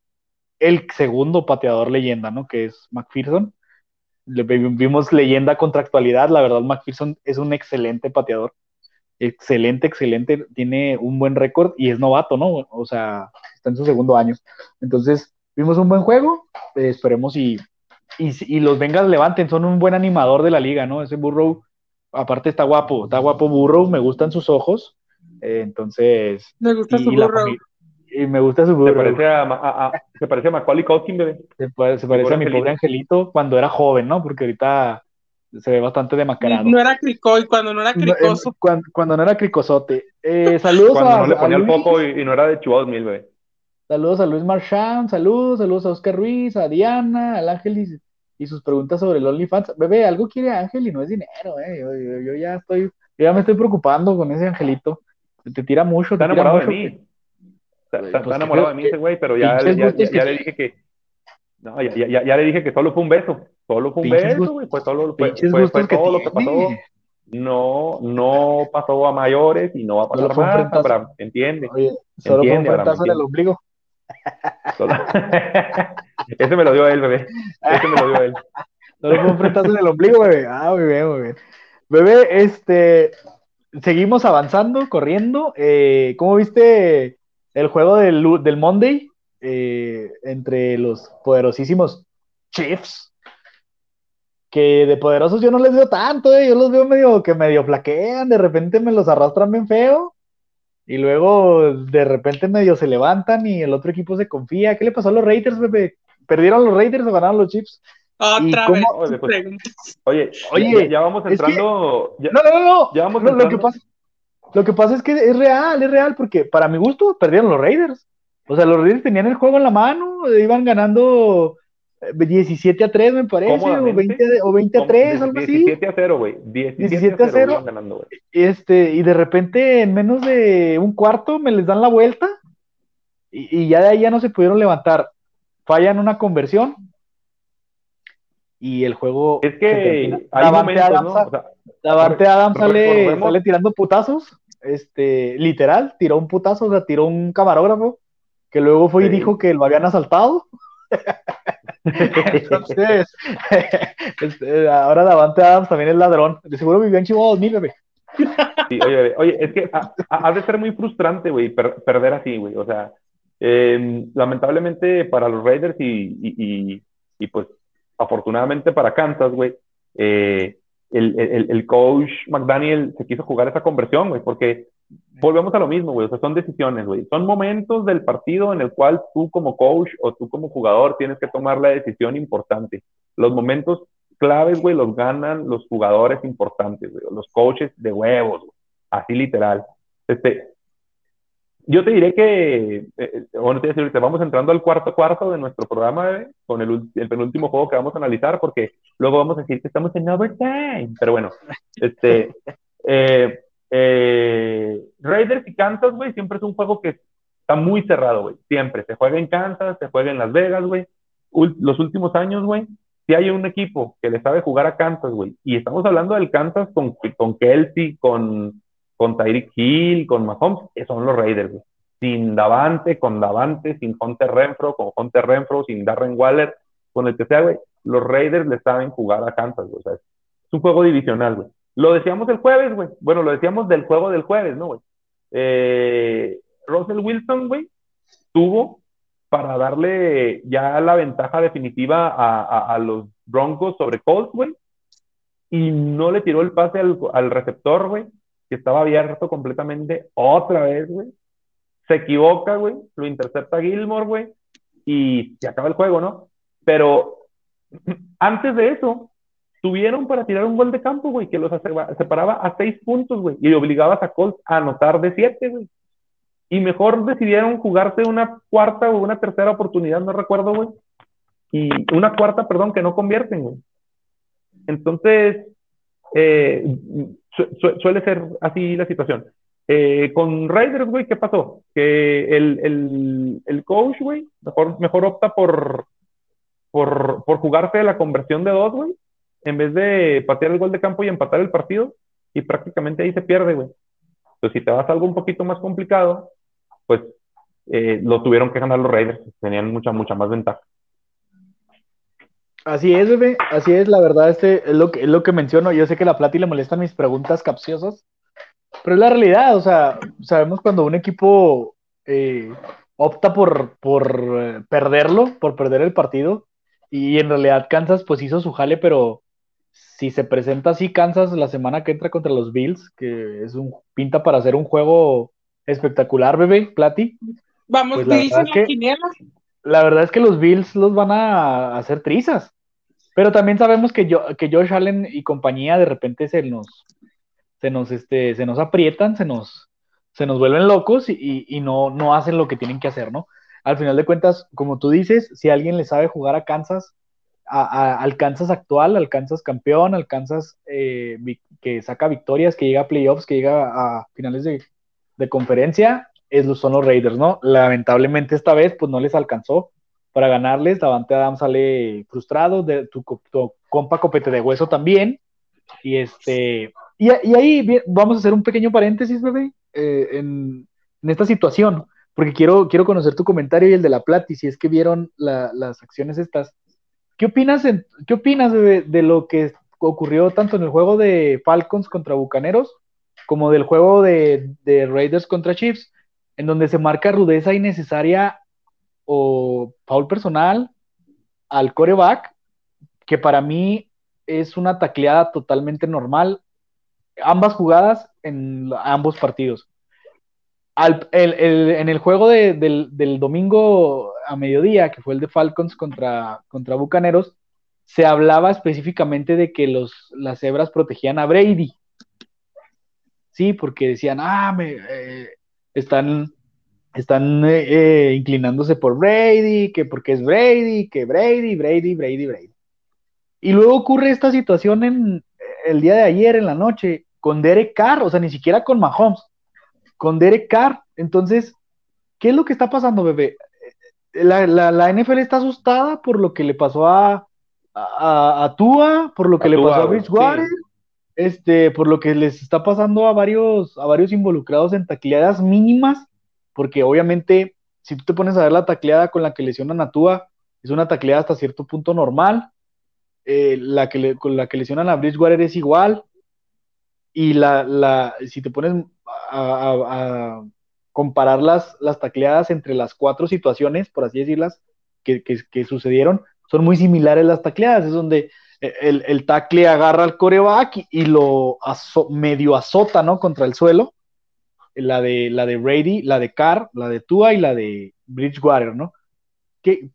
el segundo pateador leyenda, ¿no? Que es McPherson. Vimos leyenda contra actualidad, la verdad McPherson es un excelente pateador, excelente, excelente, tiene un buen récord y es novato, ¿no? O sea, está en su segundo año. Entonces, vimos un buen juego, eh, esperemos y, y, los Bengals levanten, son un buen animador de la liga, ¿no? Ese Burrow, aparte está guapo, está guapo Burrow, me gustan sus ojos, eh, entonces. Me gusta su burro. Y me gusta su burro. Se parece a, se parece a Macaulay Culkin, bebé. Se, parece a mi pobre angelito cuando era joven, ¿no? Porque ahorita se ve bastante demacrado. No era cricoy, cuando no era cricoso. cuando, no era cricosote. Eh, saludos cuando a. no le ponía el poco y, no era de Chihuahua mil, bebé. Saludos a Luis Marchand, saludos, saludos a Oscar Ruiz, a Diana, al Ángel y, sus preguntas sobre el OnlyFans. Bebé, algo quiere Ángel y no es dinero, eh. Yo, ya estoy, yo ya me estoy preocupando con ese angelito te tira mucho. Está enamorado de mí. Está, pues, enamorado de mí ese güey, pero ya, ya, ya, le dije que. No, ya, ya, ya, le dije que solo fue un beso. Solo fue un beso, güey. Fue, solo, fue, fue, fue todo lo que pasó. No, no pasó a mayores y no va a pasar más, Abraham. Entiende. Oye, solo entiende, fue un en el ombligo. Ese me lo dio él, bebé. Ese me lo dio él. Solo fue un frentazo en el ombligo, bebé. Ah, muy bien, muy bien. Bebé, este, seguimos avanzando, corriendo. Eh, ¿Cómo viste el juego del, del Monday eh, entre los poderosísimos Chiefs? Que de poderosos yo no les veo tanto, eh. yo los veo medio que medio flaquean, de repente me los arrastran bien feo. Y luego de repente medio se levantan y el otro equipo se confía. ¿Qué le pasó a los Raiders, Pepe? ¿Perdieron los Raiders o ganaron los Chiefs? Otra vez. Oye, oye, ya, vamos entrando. no, no, no, Ya vamos Lo, que pasa, lo que pasa es que es real, es real, porque para mi gusto perdieron los Raiders. O sea, los Raiders tenían el juego en la mano, iban ganando 17 eh, a 3, me parece, o 20, o 20 a 3, algo así. 17 a 0, güey. 17, a 0. este, y de repente, en menos de un cuarto, me les dan la vuelta Y, ya de ahí ya no se pudieron levantar. Fallan una conversión y el juego. Es que hay momentos, Adams, Adams sale, sale, tirando putazos, este, literal, tiró un putazo, o sea, tiró un camarógrafo que luego fue y dijo que lo habían asaltado. Entonces, este, ahora Davante Adams también es ladrón. De seguro vivió en Chihuahua 2000, bebé. Sí, oye, oye, es que ha, de ser muy frustrante, güey, perder así, güey. O sea, em, lamentablemente para los Raiders y, y, y, pues afortunadamente para Kansas, güey, eh, el, el, el, coach McDaniel se quiso jugar esa conversión, güey, porque volvemos a lo mismo, güey, o sea, son decisiones, güey, son momentos del partido en el cual tú como coach o tú como jugador tienes que tomar la decisión importante. Los momentos claves, güey, los ganan los jugadores importantes, los coaches de huevos, así literal. Este, yo te diré que, eh, eh, bueno, te decir, vamos entrando al cuarto cuarto de nuestro programa, con el, el, penúltimo juego que vamos a analizar, porque luego vamos a decir que estamos en overtime. Pero bueno, este, eh, eh, Raiders y Kansas, güey, siempre es un juego que está muy cerrado, güey. Siempre. Se juega en Kansas, se juega en Las Vegas, güey. los últimos años, güey, si hay un equipo que le sabe jugar a Kansas, güey, y estamos hablando del Kansas con, con Kelsey, con, con Tyreek Hill, con Mahomes, son los Raiders, güey. Sin Davante, con Davante, sin Hunter Renfro, con Hunter Renfro, sin Darren Waller, con el que sea, güey, los Raiders le saben jugar a Kansas, güey. O sea, es un juego divisional, güey. Lo decíamos el jueves, güey. Bueno, lo decíamos del juego del jueves, ¿no, güey? Eh, Russell Wilson, güey, tuvo para darle ya la ventaja definitiva a, los Broncos sobre Colts, güey. Y no le tiró el pase al, receptor, güey, que estaba abierto completamente otra vez, güey. Se equivoca, güey, lo intercepta Gilmore, güey, y se acaba el juego, ¿no? Pero antes de eso, tuvieron para tirar un gol de campo, güey, que los separaba a seis puntos, güey, y obligabas a Colts a anotar de siete, güey y mejor decidieron jugarse una cuarta o una tercera oportunidad, no recuerdo, güey. Y una cuarta, perdón, que no convierten, güey. Entonces, eh, suele ser así la situación. Eh, con Raiders, güey, ¿qué pasó? Que el, el, el coach, güey, mejor, mejor opta por, por, por jugarse la conversión de dos, güey, en vez de patear el gol de campo y empatar el partido, y prácticamente ahí se pierde, güey. Entonces, si te vas a algo un poquito más complicado, pues eh, lo tuvieron que ganar los Raiders, tenían mucha, mucha más ventaja. Así es, bebé, así es, la verdad, este es lo que, es lo que menciono. Yo sé que la plata y le molestan mis preguntas capciosas, pero es la realidad, o sea, sabemos cuando un equipo eh, opta por, por eh, perderlo, por perder el partido, y en realidad Kansas pues hizo su jale, pero si se presenta así Kansas la semana que entra contra los Bills, que es un pinta para hacer un juego espectacular, bebé, Plati. Vamos, pues Bills en la quiniela. La verdad es que los Bills los van a hacer trizas. Pero también sabemos que, yo, que Josh Allen y compañía de repente se nos, se nos, este, se nos aprietan, se nos, se nos vuelven locos y, no, no hacen lo que tienen que hacer, ¿no? Al final de cuentas, como tú dices, si alguien le sabe jugar a Kansas, a, al Kansas actual, al Kansas campeón, al Kansas eh, que saca victorias, que llega a playoffs, que llega a finales de, de conferencia es, son los Raiders, ¿no? Lamentablemente esta vez pues no les alcanzó para ganarles, Davante Adams sale frustrado, de, tu, compa copete de hueso también, y este, y, ahí vamos a hacer un pequeño paréntesis, bebé, eh, en, esta situación, porque quiero, quiero conocer tu comentario y el de la Plata, y si es que vieron las acciones estas. ¿Qué opinas, ¿qué opinas de lo que ocurrió tanto en el juego de Falcons contra Bucaneros como del juego de, Raiders contra Chiefs, en donde se marca rudeza innecesaria o foul personal al coreback, que para mí es una tacleada totalmente normal, ambas jugadas en ambos partidos. en el juego del, domingo a mediodía, que fue el de Falcons contra, contra Bucaneros, se hablaba específicamente de que los, las cebras protegían a Brady. Sí, porque decían, ah, me, eh, están, están eh, eh, inclinándose por Brady, que porque es Brady, que Brady, Brady, Brady, Brady. Y luego ocurre esta situación en el día de ayer, en la noche, con Derek Carr, o sea, ni siquiera con Mahomes, con Derek Carr. Entonces, ¿qué es lo que está pasando, bebé? La, la, NFL está asustada por lo que le pasó a, a, Tua, por lo que le pasó a Bridgewater, este, por lo que les está pasando a varios, a varios involucrados en tacleadas mínimas, porque obviamente si tú te pones a ver la tacleada con la que lesionan a Tua, es una tacleada hasta cierto punto normal. Eh, la que con la que lesionan a Bridgewater es igual. Y la, la, si te pones a, comparar las, las, tacleadas entre las cuatro situaciones, por así decirlas, que, que, sucedieron, son muy similares las tacleadas. Es donde el, el tacle agarra al coreback y, lo medio azota, ¿no? Contra el suelo la de, la de Brady, la de Carr, la de Tua y la de Bridgewater, ¿no? ¿Qué,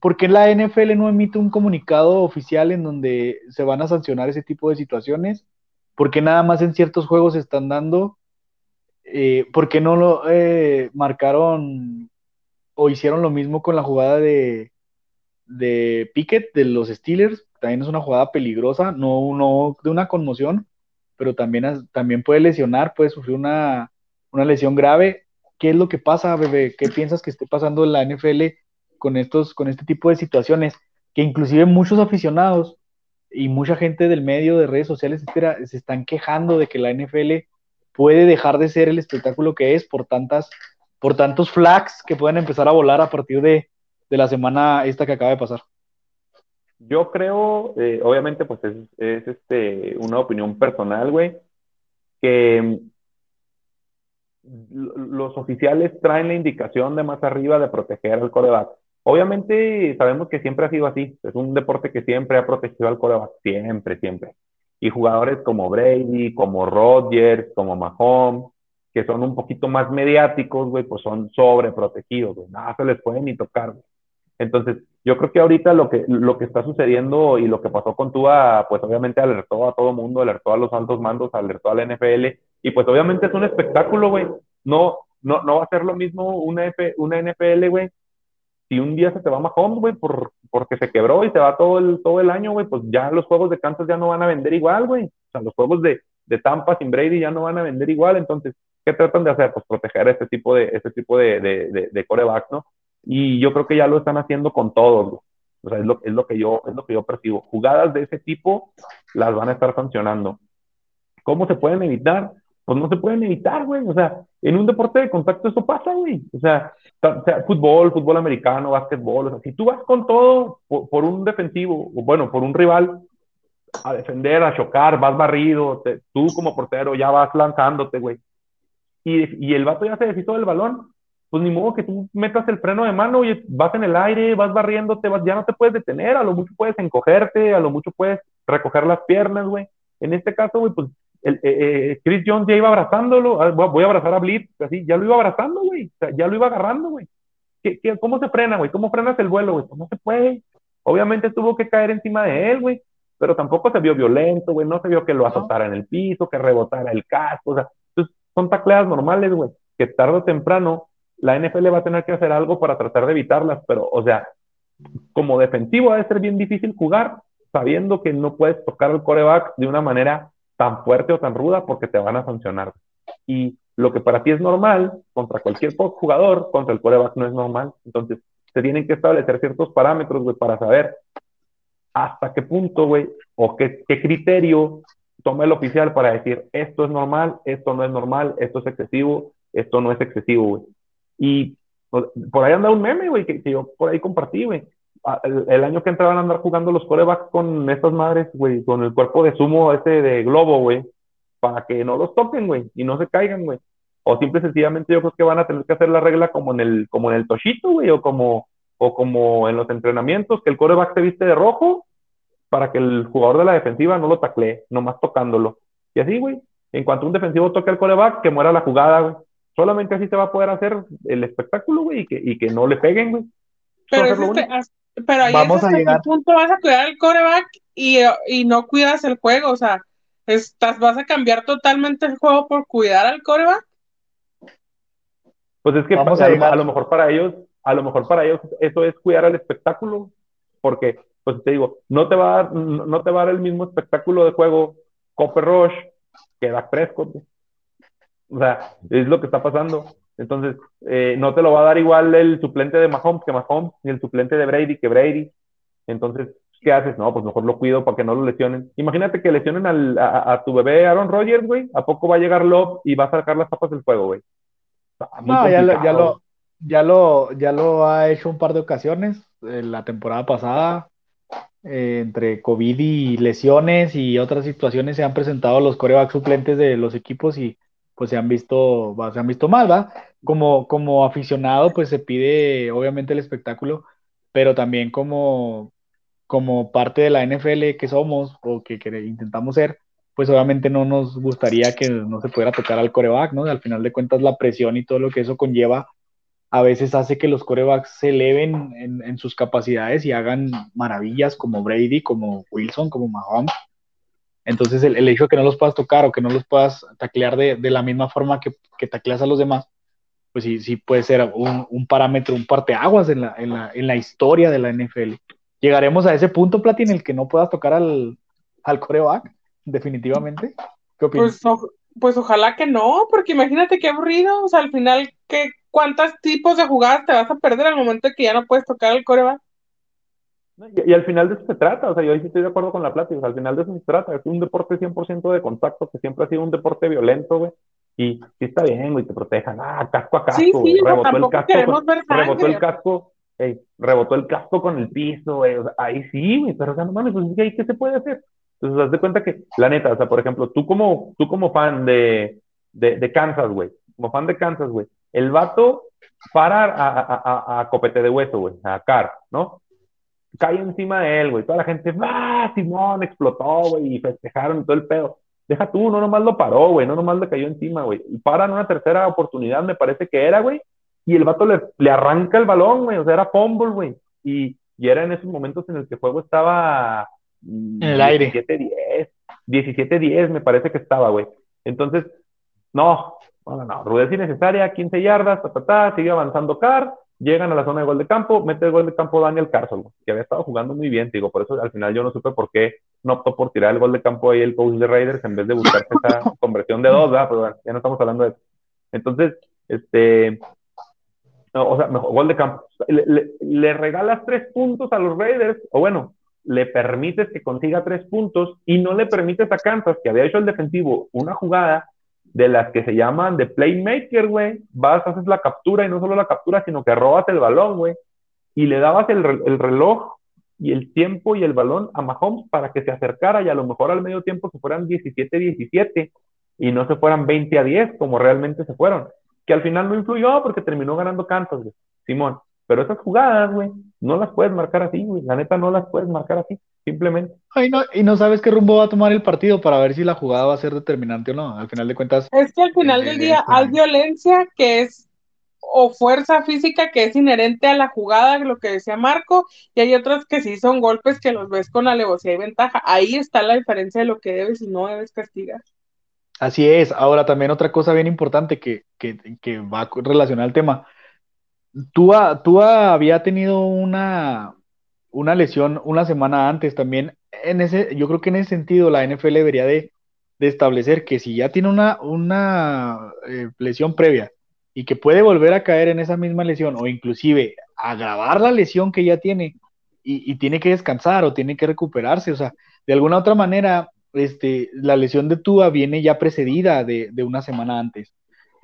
¿Por qué la NFL no emite un comunicado oficial en donde se van a sancionar ese tipo de situaciones? ¿Por qué nada más en ciertos juegos se están dando? Eh, ¿Por qué no lo eh, marcaron o hicieron lo mismo con la jugada de, de Pickett de los Steelers? También es una jugada peligrosa, no, no de una conmoción, pero también, también puede lesionar, puede sufrir una, lesión grave. ¿Qué es lo que pasa, bebé? ¿Qué piensas que esté pasando en la NFL con, estos, con este tipo de situaciones? Que inclusive muchos aficionados y mucha gente del medio, de redes sociales, etcétera, se están quejando de que la NFL puede dejar de ser el espectáculo que es por tantas, por tantos flags que pueden empezar a volar a partir de, de la semana esta que acaba de pasar. Yo creo, eh, obviamente, pues es, es, este, una opinión personal, güey, que mm, los oficiales traen la indicación de más arriba de proteger al coreback. Obviamente sabemos que siempre ha sido así, es un deporte que siempre ha protegido al coreback, siempre, siempre. Y jugadores como Brady, como Rodgers, como Mahomes, que son un poquito más mediáticos, güey, pues son sobreprotegidos, nada se les puede ni tocar, güey. Entonces, yo creo que ahorita lo que, lo que está sucediendo y lo que pasó con Tua, pues obviamente alertó a todo mundo, alertó a los altos mandos, alertó a la NFL, y pues obviamente es un espectáculo, güey. No, no, no va a ser lo mismo una, F, una NFL, güey. Si un día se te va Mahomes, güey, por, porque se quebró y se va todo el, todo el año, güey, pues ya los juegos de Kansas ya no van a vender igual, güey. O sea, los juegos de, de Tampa sin Brady ya no van a vender igual. Entonces, ¿qué tratan de hacer? Pues proteger a este tipo de, este tipo de, de, de, de corebacks, ¿no? Y yo creo que ya lo están haciendo con todos. O sea, es lo, es lo, que yo, es lo que yo percibo. Jugadas de ese tipo las van a estar sancionando. ¿Cómo se pueden evitar? Pues no se pueden evitar, güey. O sea, en un deporte de contacto eso pasa, güey. O sea, fútbol, fútbol americano, básquetbol. O sea, si tú vas con todo por, un defensivo, o bueno, por un rival, a defender, a chocar, vas barrido, tú como portero ya vas lanzándote, güey. Y, y el vato ya se deshizo del balón, pues ni modo que tú metas el freno de mano y vas en el aire, vas barriéndote, vas, ya no te puedes detener, a lo mucho puedes encogerte, a lo mucho puedes recoger las piernas, güey. En este caso, güey, pues el, eh, eh, Chris Jones ya iba abrazándolo, ah, voy a abrazar a Blitz, así, ya lo iba abrazando, güey, o sea, ya lo iba agarrando, güey. ¿Qué, qué, cómo se frena, güey? ¿Cómo frenas el vuelo, güey? Pues no se puede. Obviamente tuvo que caer encima de él, güey, pero tampoco se vio violento, güey, no se vio que lo azotara en el piso, que rebotara el casco, o sea, entonces son tacleadas normales, güey, que tarde o temprano la NFL va a tener que hacer algo para tratar de evitarlas, pero, o sea, como defensivo va a ser bien difícil jugar sabiendo que no puedes tocar el coreback de una manera tan fuerte o tan ruda porque te van a sancionar. Y lo que para ti es normal, contra cualquier jugador, contra el coreback no es normal. Entonces, se tienen que establecer ciertos parámetros, güey, para saber hasta qué punto, güey, o qué, qué criterio toma el oficial para decir esto es normal, esto no es normal, esto es excesivo, esto no es excesivo, güey. Y por ahí anda un meme, güey, que, yo por ahí compartí, güey. El, año que entraban a andar jugando los corebacks con estas madres, güey, con el cuerpo de sumo ese de globo, güey, para que no los toquen, güey, y no se caigan, güey. O simple sencillamente yo creo que van a tener que hacer la regla como en el, como en el toshito, güey, o como, o como en los entrenamientos, que el coreback se viste de rojo para que el jugador de la defensiva no lo taclee, nomás tocándolo. Y así, güey, en cuanto un defensivo toque al coreback, que muera la jugada, güey. Solamente así se va a poder hacer el espectáculo, güey, y que, y que no le peguen, güey. Pero, este, pero ahí Vamos es hasta a qué punto vas a cuidar el coreback y, y, no cuidas el juego, o sea, estás, vas a cambiar totalmente el juego por cuidar al coreback. Pues es que Vamos a, a, lo mejor para ellos, a lo mejor para ellos eso es cuidar el espectáculo, porque, pues te digo, no te va a dar, no te va a dar el mismo espectáculo de juego Copper Rush que Dak Prescott. O sea, es lo que está pasando. Entonces, eh, no te lo va a dar igual el suplente de Mahomes que Mahomes, ni el suplente de Brady que Brady. Entonces, ¿qué haces? No, pues mejor lo cuido para que no lo lesionen. Imagínate que lesionen al, a, tu bebé Aaron Rodgers, güey. ¿A poco va a llegar Love y va a sacar las tapas del fuego, güey? No, ya lo, ya lo, ya, lo, ya lo ha hecho un par de ocasiones. En la temporada pasada, eh, entre COVID y lesiones y otras situaciones, se han presentado los corebacks suplentes de los equipos y pues se han visto, se han visto mal, ¿va? Como, como aficionado, pues se pide obviamente el espectáculo, pero también como, como parte de la NFL que somos o que, intentamos ser, pues obviamente no nos gustaría que no se pudiera tocar al coreback, ¿no? Al final de cuentas la presión y todo lo que eso conlleva a veces hace que los corebacks se eleven en, en sus capacidades y hagan maravillas como Brady, como Wilson, como Mahomes entonces, el, hecho de que no los puedas tocar o que no los puedas taclear de, la misma forma que, que, tacleas a los demás, pues sí, sí puede ser un, parámetro, un parteaguas en la, en, la, en la historia de la NFL. Llegaremos a ese punto, Plati, en el que no puedas tocar al, al coreback, definitivamente. ¿Qué opinas? Pues, pues ojalá que no, porque imagínate qué aburrido, o sea, al final, ¿qué, ¿cuántos tipos de jugadas te vas a perder al momento de que ya no puedes tocar al coreback? Y, al final de eso se trata, o sea, yo ahí sí estoy de acuerdo con la plática, al final de eso se trata, es un deporte 100% de contacto, que siempre ha sido un deporte violento, güey, y sí está bien, güey, te protejan, ah, casco a casco, sí, sí, rebotó, el casco rebotó el casco, rebotó el casco con el piso, güey, o sea, ahí sí, güey, pero o sea, no mames, pues ahí qué se puede hacer. Entonces, haz de cuenta que, la neta, o sea, por ejemplo, tú como, tú como fan de, de, de Kansas, güey, como fan de Kansas, güey, el vato para a, a, a, a, copete de hueso, güey, a Car, ¿no? Cae encima de él, güey. Toda la gente, ¡ah! Simón explotó, güey, y festejaron y todo el pedo. Deja tú, no nomás lo paró, güey, no nomás le cayó encima, güey. Y paran una tercera oportunidad, me parece que era, güey. Y el vato le, le arranca el balón, güey, o sea, era fumble, güey. Y, y era en esos momentos en el que el juego estaba. Mm, en el aire. 17-10. 17-10, me parece que estaba, güey. Entonces, no, no, no, no. Rudez innecesaria, 15 yardas, ta, ta, ta, sigue avanzando Carr llegan a la zona de gol de campo, mete el gol de campo Daniel Carson, que había estado jugando muy bien, digo, por eso al final yo no supe por qué no optó por tirar el gol de campo ahí el coach de Raiders en vez de buscar esa conversión de dos, ¿verdad? Pero bueno, ya no estamos hablando de eso. Entonces, este, o sea, mejor gol de campo. Le, le, regalas tres puntos a los Raiders, o bueno, le permites que consiga tres puntos y no le permites a Kansas, que había hecho el defensivo, una jugada de las que se llaman de playmaker, güey. Vas, haces la captura y no solo la captura, sino que robas el balón, güey. Y le dabas el, el, reloj y el tiempo y el balón a Mahomes para que se acercara y a lo mejor al medio tiempo se fueran 17-17 y no se fueran 20 a 10 como realmente se fueron. Que al final no influyó porque terminó ganando Cantos, güey. Simón. Pero esas jugadas, güey, no las puedes marcar así, güey. La neta no las puedes marcar así, simplemente. Ay, no, y no sabes qué rumbo va a tomar el partido para ver si la jugada va a ser determinante o no. Al final de cuentas. Es que al final del día hay violencia que es o fuerza física que es inherente a la jugada, lo que decía Marco, y hay otras que sí son golpes que los ves con alevosía y ventaja. Ahí está la diferencia de lo que debes y no debes castigar. Así es. Ahora también otra cosa bien importante que, que, que va relacionada al tema Tua, había tenido una, una lesión una semana antes también. En ese, yo creo que en ese sentido la NFL debería de, establecer que si ya tiene una, una eh, lesión previa y que puede volver a caer en esa misma lesión o inclusive agravar la lesión que ya tiene y, tiene que descansar o tiene que recuperarse, o sea, de alguna otra manera, este, la lesión de Tua viene ya precedida de, de una semana antes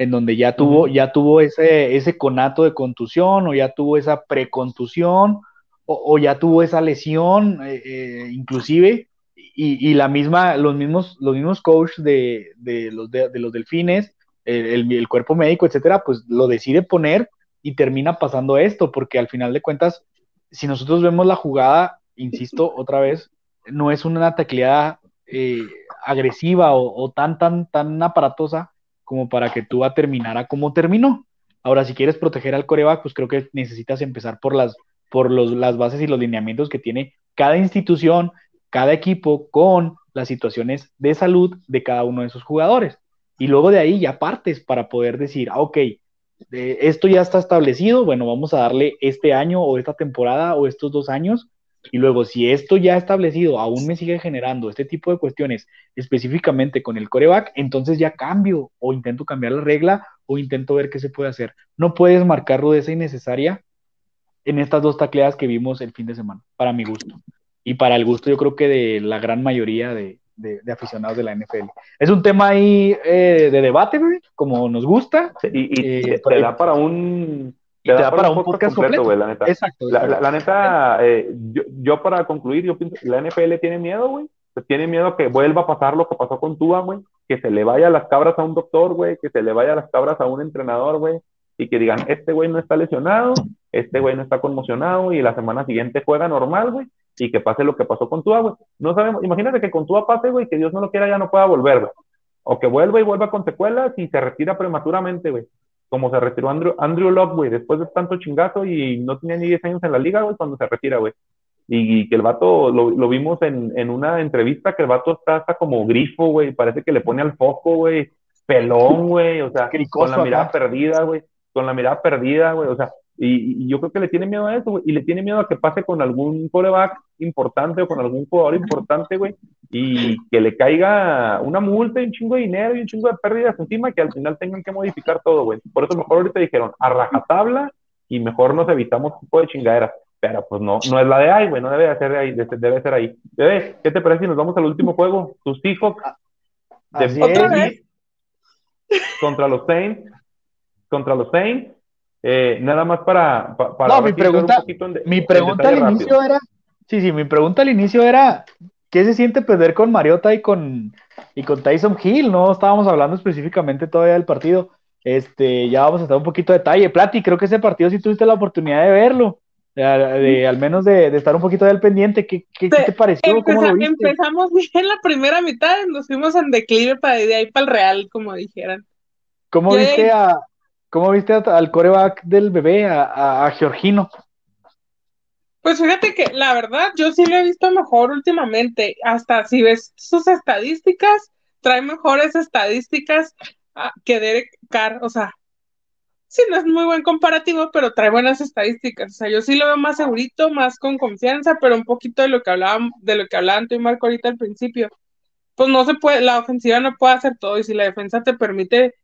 en donde ya tuvo, ya tuvo ese, ese conato de contusión o ya tuvo esa precontusión o, ya tuvo esa lesión, eh, eh, inclusive, y, la misma, los mismos, los mismos coaches de, los, de, los delfines, el, el, cuerpo médico, etcétera, pues lo decide poner y termina pasando esto, porque al final de cuentas, si nosotros vemos la jugada, insisto otra vez, no es una tacleada eh, agresiva o, o, tan, tan, tan aparatosa, como para que tú a terminara como terminó. Ahora, si quieres proteger al coreback, pues creo que necesitas empezar por las, por los, las bases y los lineamientos que tiene cada institución, cada equipo con las situaciones de salud de cada uno de esos jugadores. Y luego de ahí ya partes para poder decir, ah, ok, esto ya está establecido, bueno, vamos a darle este año o esta temporada o estos dos años Y luego, si esto ya establecido aún me sigue generando este tipo de cuestiones específicamente con el coreback, entonces ya cambio o intento cambiar la regla o intento ver qué se puede hacer. No puedes marcar rudeza innecesaria en estas dos tacleadas que vimos el fin de semana, para mi gusto. Y para el gusto yo creo que de la gran mayoría de, aficionados de la NFL. Es un tema ahí eh, de debate, como nos gusta. y, eh, te da para un te, da, para, un podcast, completo, güey, la neta. Exacto. La, neta, eh, yo, para concluir, yo pienso, la NFL tiene miedo, güey. Tiene miedo que vuelva a pasar lo que pasó con Tua, güey. Que se le vaya las cabras a un doctor, güey. Que se le vaya las cabras a un entrenador, güey. Y que digan, este güey no está lesionado, este güey no está conmocionado y la semana siguiente juega normal, güey. Y que pase lo que pasó con Tua, güey. No sabemos, imagínate que con Tua pase, güey, que Dios no lo quiera, ya no pueda volver, güey. O que vuelva y vuelva con secuelas y se retira prematuramente, güey como se retiró Andrew, Andrew Locke, güey, después de tanto chingazo y no tenía ni 10 años en la liga, güey, cuando se retira, güey. Y, que el vato, lo, lo vimos en, en, una entrevista, que el vato está hasta como grifo, güey, parece que le pone al foco, güey, pelón, güey, o sea, con la mirada perdida, güey, con la mirada perdida, güey, o sea, y, yo creo que le tiene miedo a eso, güey, y le tiene miedo a que pase con algún coreback importante o con algún jugador importante, güey, y que le caiga una multa y un chingo de dinero y un chingo de pérdidas encima que al final tengan que modificar todo, güey. Por eso mejor ahorita dijeron a rajatabla y mejor nos evitamos un tipo de chingaderas. Pero pues no, no es la de ahí, güey, no debe ser ahí, debe ser ahí. Bebé, ¿qué te parece si nos vamos al último juego? Tus hijos de contra los Saints, contra los Saints eh, nada más para, para no, mi pregunta, mi pregunta al inicio era, sí, sí, mi pregunta al inicio era, ¿qué se siente perder con Mariota y con, y con Tyson Hill? No estábamos hablando específicamente todavía del partido. Este, ya vamos a estar un poquito de detalle. Plati, creo que ese partido sí tuviste la oportunidad de verlo. De, al menos de, estar un poquito del pendiente. ¿Qué, qué, te pareció? Empezamos bien la primera mitad, nos fuimos en declive para de ahí para el Real, como dijeran. ¿Cómo viste a, ¿Cómo viste al coreback del bebé, a, a, Georgino? Pues fíjate que la verdad, yo sí lo he visto mejor últimamente. Hasta si ves sus estadísticas, trae mejores estadísticas ah, que Derek Carr. O sea, sí, no es muy buen comparativo, pero trae buenas estadísticas. O sea, yo sí lo veo más segurito, más con confianza, pero un poquito de lo que hablaban, de lo que hablaban tú y Marco ahorita al principio. Pues no se puede, la ofensiva no puede hacer todo, y si la defensa te permite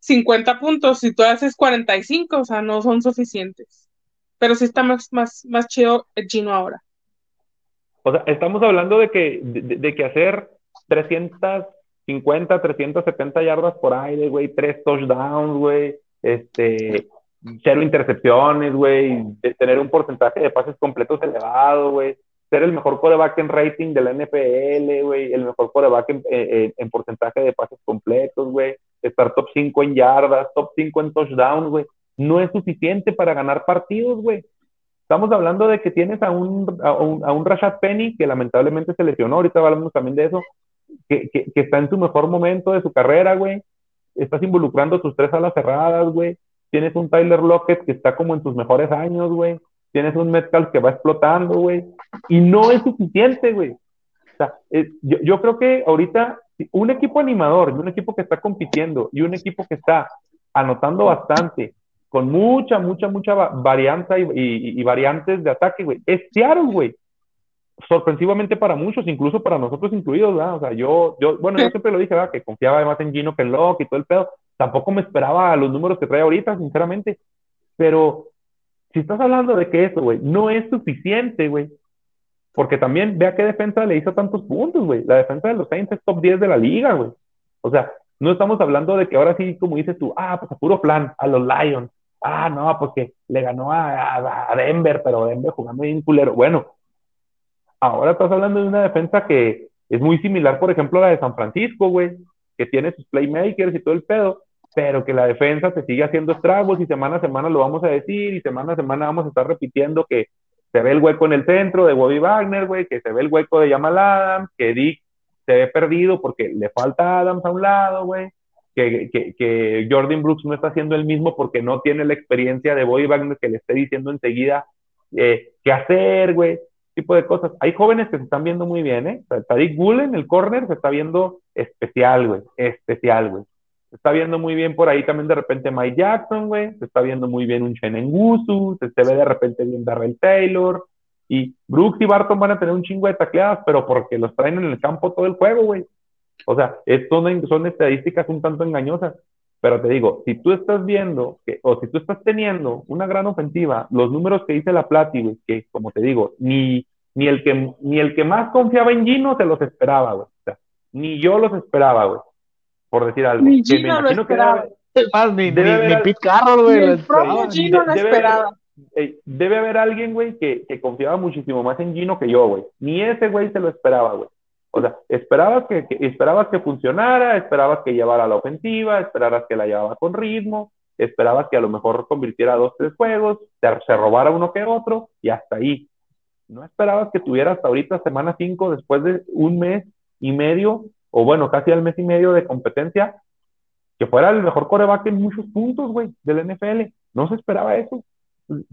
50 puntos, si tú haces 45, o sea, no son suficientes. Pero sí está más, más, más chido el chino ahora. O sea, estamos hablando de que, de, que hacer 350, 370 yardas por aire, güey, tres touchdowns, güey, este, cero intercepciones, güey, tener un porcentaje de pases completos elevado, güey, ser el mejor coreback en rating de la NFL, güey, el mejor coreback en, en, en porcentaje de pases completos, güey, estar top 5 en yardas, top 5 en touchdowns, güey, no es suficiente para ganar partidos, güey. Estamos hablando de que tienes a un, a un, Rashad Penny que lamentablemente se lesionó, ahorita hablamos también de eso, que, que, está en su mejor momento de su carrera, güey. Estás involucrando tus tres alas cerradas, güey. Tienes un Tyler Lockett que está como en sus mejores años, güey. Tienes un Metcalf que va explotando, güey. Y no es suficiente, güey. O sea, eh, yo, yo creo que ahorita un equipo animador, y un equipo que está compitiendo y un equipo que está anotando bastante, con mucha, mucha, mucha varianza y, variantes de ataque, güey, es Seattle, güey. Sorpresivamente para muchos, incluso para nosotros incluidos, ¿verdad? O sea, yo, yo, bueno, yo siempre lo dije, ¿verdad? Que confiaba más en Gino que en Locke y todo el pedo. Tampoco me esperaba los números que trae ahorita, sinceramente. Pero si estás hablando de que eso, güey, no es suficiente, güey, porque también vea qué defensa le hizo tantos puntos, güey. La defensa de los Saints es top 10 de la liga, güey. O sea, no estamos hablando de que ahora sí, como dices tú, ah, pues a puro plan, a los Lions. Ah, no, porque le ganó a, Denver, pero Denver jugando bien culero. Bueno, ahora estás hablando de una defensa que es muy similar, por ejemplo, a la de San Francisco, güey, que tiene sus playmakers y todo el pedo, pero que la defensa se sigue haciendo estragos y semana a semana lo vamos a decir y semana a semana vamos a estar repitiendo que se ve el hueco en el centro de Bobby Wagner, güey, que se ve el hueco de Jamal Adams, que Dick se ve perdido porque le falta Adams a un lado, güey, que, que, que, Jordan Brooks no está haciendo el mismo porque no tiene la experiencia de Bobby Wagner que le esté diciendo enseguida eh, qué hacer, güey, tipo de cosas. Hay jóvenes que se están viendo muy bien, ¿eh? Tariq Bullen, el corner, se está viendo especial, güey, especial, güey. Se está viendo muy bien por ahí también de repente Mike Jackson, güey. Se está viendo muy bien un Chen Ngusu. Se, se ve de repente bien Darrell Taylor. Y Brooks y Barton van a tener un chingo de tacleadas, pero porque los traen en el campo todo el juego, güey. O sea, son, son estadísticas un tanto engañosas. Pero te digo, si tú estás viendo, que, o si tú estás teniendo una gran ofensiva, los números que dice la Plati, güey, que como te digo, ni, ni, el que, ni el que más confiaba en Gino se los esperaba, güey. O sea, ni yo los esperaba, güey. Por decir algo. Ni Gino lo esperaba. Más, ni, ni, ni Pete Carroll, güey. El propio Gino lo esperaba. Debe haber alguien, güey, que, que confiaba muchísimo más en Gino que yo, güey. Ni ese güey se lo esperaba, güey. O sea, esperabas que, esperabas que funcionara, esperabas que llevara la ofensiva, esperabas que la llevaba con ritmo, esperabas que a lo mejor convirtiera dos, tres juegos, se, robara uno que otro y hasta ahí. No esperabas que tuviera hasta ahorita semana 5 después de un mes y medio, o bueno, casi al mes y medio de competencia, que fuera el mejor coreback en muchos puntos, güey, del NFL. No se esperaba eso.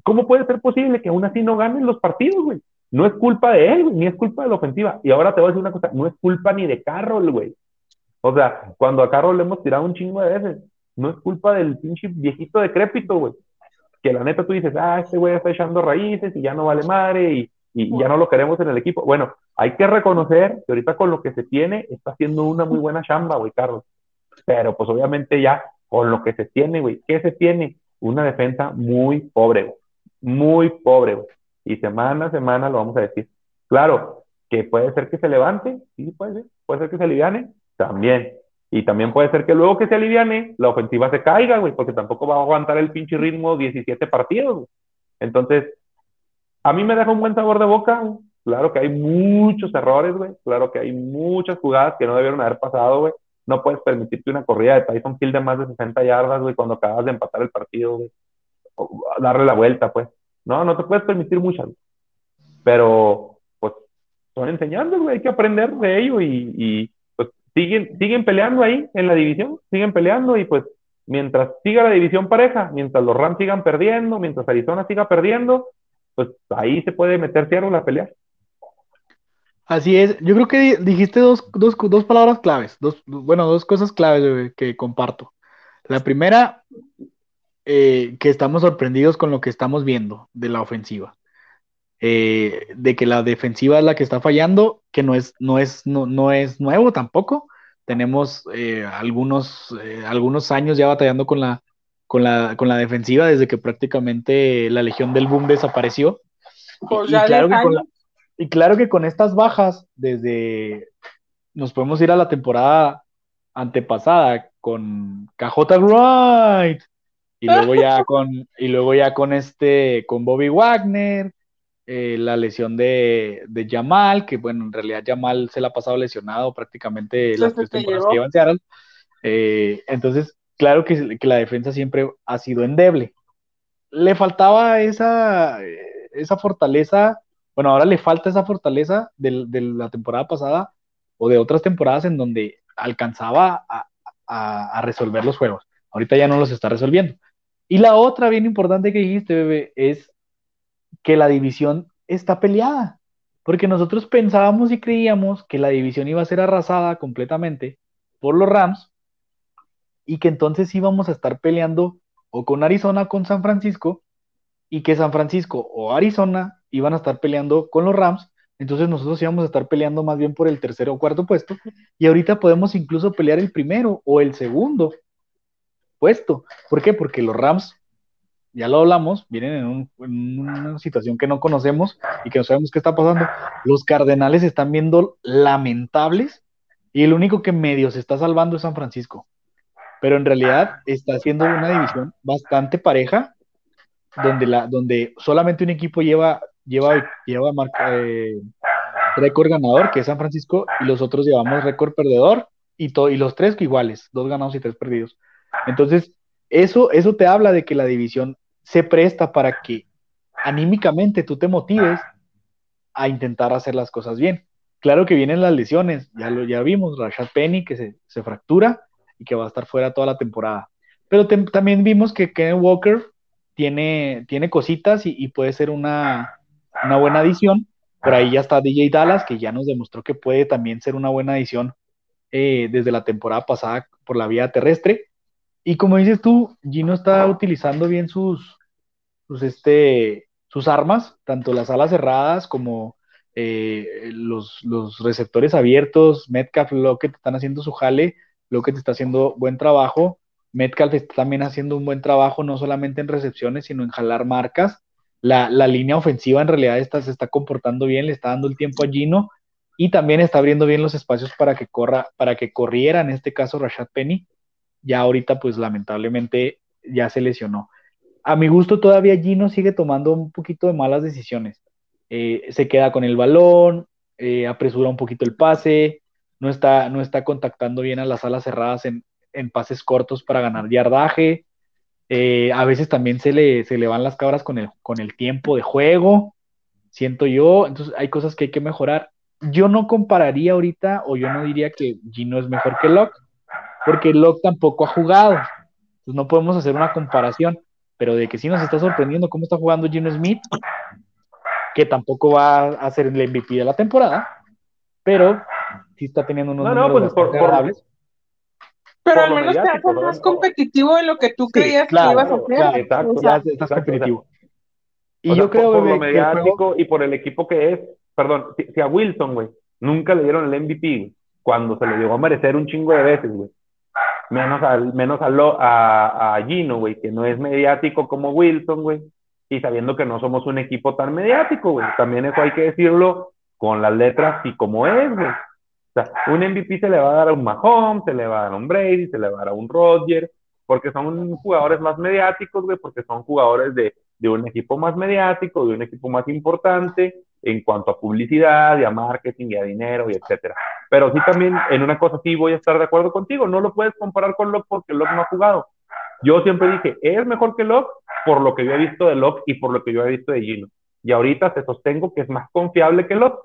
¿Cómo puede ser posible que aún así no ganen los partidos, güey? No es culpa de él, ni es culpa de la ofensiva. Y ahora te voy a decir una cosa, no es culpa ni de Carroll, güey. O sea, cuando a Carroll le hemos tirado un chingo de veces, no es culpa del pinche viejito decrépito, güey. Que la neta tú dices, ah, este güey está echando raíces y ya no vale madre y, y, ya no lo queremos en el equipo. Bueno, hay que reconocer que ahorita con lo que se tiene está haciendo una muy buena chamba, güey, Carlos. Pero pues obviamente ya con lo que se tiene, güey, ¿qué se tiene? Una defensa muy pobre, güey. Muy pobre, güey y semana a semana lo vamos a decir. Claro, que puede ser que se levante, sí, puede ser, puede ser que se aliviane, también. Y también puede ser que luego que se aliviane, la ofensiva se caiga, güey, porque tampoco va a aguantar el pinche ritmo 17 partidos. Entonces, a mí me deja un buen sabor de boca. Claro que hay muchos errores, güey. Claro que hay muchas jugadas que no debieron haber pasado, güey. No puedes permitirte una corrida de Tyson Hill de más de 60 yardas, güey, cuando acabas de empatar el partido, güey. darle la vuelta, pues. No, no te puedes permitir muchas. Pero, pues, son enseñando, güey, hay que aprender de ello y, pues siguen, siguen peleando ahí en la división, siguen peleando y pues mientras siga la división pareja, mientras los Rams sigan perdiendo, mientras Arizona siga perdiendo, pues ahí se puede meter cierro la pelea. Así es, yo creo que dijiste dos, dos, dos palabras claves, dos, bueno, dos cosas claves que comparto. La primera, eh, que estamos sorprendidos con lo que estamos viendo de la ofensiva. Eh, de que la defensiva es la que está fallando, que no es, no es, no, no es nuevo tampoco. Tenemos eh, algunos, algunos años ya batallando con la, con, la, con la defensiva desde que prácticamente la Legión del Boom desapareció. Pues y, claro que con y claro que con estas bajas, desde nos podemos ir a la temporada antepasada con KJ Wright, y luego ya con, y luego ya con este, con Bobby Wagner, eh, la lesión de, de Jamal, que bueno, en realidad Jamal se la ha pasado lesionado prácticamente las tres temporadas que lleva en Seattle. Eh, entonces, claro que, la defensa siempre ha sido endeble. Le faltaba esa, esa fortaleza, bueno, ahora le falta esa fortaleza de, de la temporada pasada o de otras temporadas en donde alcanzaba a, a, a resolver los juegos. Ahorita ya no los está resolviendo. Y la otra bien importante que dijiste, bebé, es que la división está peleada. Porque nosotros pensábamos y creíamos que la división iba a ser arrasada completamente por los Rams y que entonces íbamos a estar peleando o con Arizona o con San Francisco y que San Francisco o Arizona iban a estar peleando con los Rams. Entonces nosotros íbamos a estar peleando más bien por el tercero o cuarto puesto y ahorita podemos incluso pelear el primero o el segundo puesto. ¿Por qué? Porque los Rams, ya lo hablamos, vienen en, una situación que no conocemos y que no sabemos qué está pasando. Los Cardenales están viendo lamentables y el único que medio se está salvando es San Francisco. Pero en realidad está haciendo una división bastante pareja, donde, la, donde solamente un equipo lleva, lleva, lleva eh, récord ganador, que es San Francisco, y los otros llevamos récord perdedor, y, y los tres iguales, dos ganados y tres perdidos. Entonces, eso, eso te habla de que la división se presta para que anímicamente tú te motives a intentar hacer las cosas bien. Claro que vienen las lesiones, ya lo ya vimos, Rashad Penny que se, fractura y que va a estar fuera toda la temporada. Pero también vimos que Ken Walker tiene, tiene cositas y, puede ser una, buena adición. Por ahí ya está DJ Dallas, que ya nos demostró que puede también ser una buena adición eh, desde la temporada pasada por la vía terrestre. Y como dices tú, Gino está utilizando bien sus, sus, este, sus armas, tanto las alas cerradas como eh, los, los, receptores abiertos, Metcalf, Lockett están haciendo su jale, Lockett está haciendo buen trabajo, Metcalf está también haciendo un buen trabajo, no solamente en recepciones, sino en jalar marcas. La, línea ofensiva en realidad está, se está comportando bien, le está dando el tiempo a Gino y también está abriendo bien los espacios para que corra, para que corriera, en este caso Rashad Penny. Ya ahorita, pues lamentablemente, ya se lesionó. A mi gusto, todavía Gino sigue tomando un poquito de malas decisiones. Eh, se queda con el balón, eh, apresura un poquito el pase, no está, no está contactando bien a las alas cerradas en, en pases cortos para ganar yardaje. Eh, a veces también se le, se le van las cabras con el, con el tiempo de juego, siento yo. Entonces hay cosas que hay que mejorar. Yo no compararía ahorita, o yo no diría que Gino es mejor que Locke, porque Locke tampoco ha jugado. Entonces no podemos hacer una comparación. Pero de que sí nos está sorprendiendo cómo está jugando Gino Smith, que tampoco va a ser el MVP de la temporada, pero sí está teniendo unos no, números no, pues agradables. Pero al menos te hace más competitivo de lo que tú creías que ibas a hacer. exacto, ya estás competitivo. Y yo creo, por, lo mediático y por el equipo que es, perdón, si, a Wilson, güey, nunca le dieron el MVP, cuando se le llegó a merecer un chingo de veces, güey. Menos, al, menos a, a, a Gino, güey, que no es mediático como Wilson, güey. Y sabiendo que no somos un equipo tan mediático, güey. También eso hay que decirlo con las letras y como es, güey. Sea, un MVP se le va a dar a un Mahomes, se le va a dar a un Brady, se le va a dar a un Rodgers, porque son jugadores más mediáticos, güey, porque son jugadores de, de un equipo más mediático, de un equipo más importante en cuanto a publicidad y a marketing y a dinero y etcétera. Pero sí también en una cosa sí voy a estar de acuerdo contigo, no lo puedes comparar con Locke porque Locke no ha jugado. Yo siempre dije, es mejor que Locke por lo que yo he visto de Locke y por lo que yo he visto de Gino. Y ahorita te sostengo que es más confiable que Locke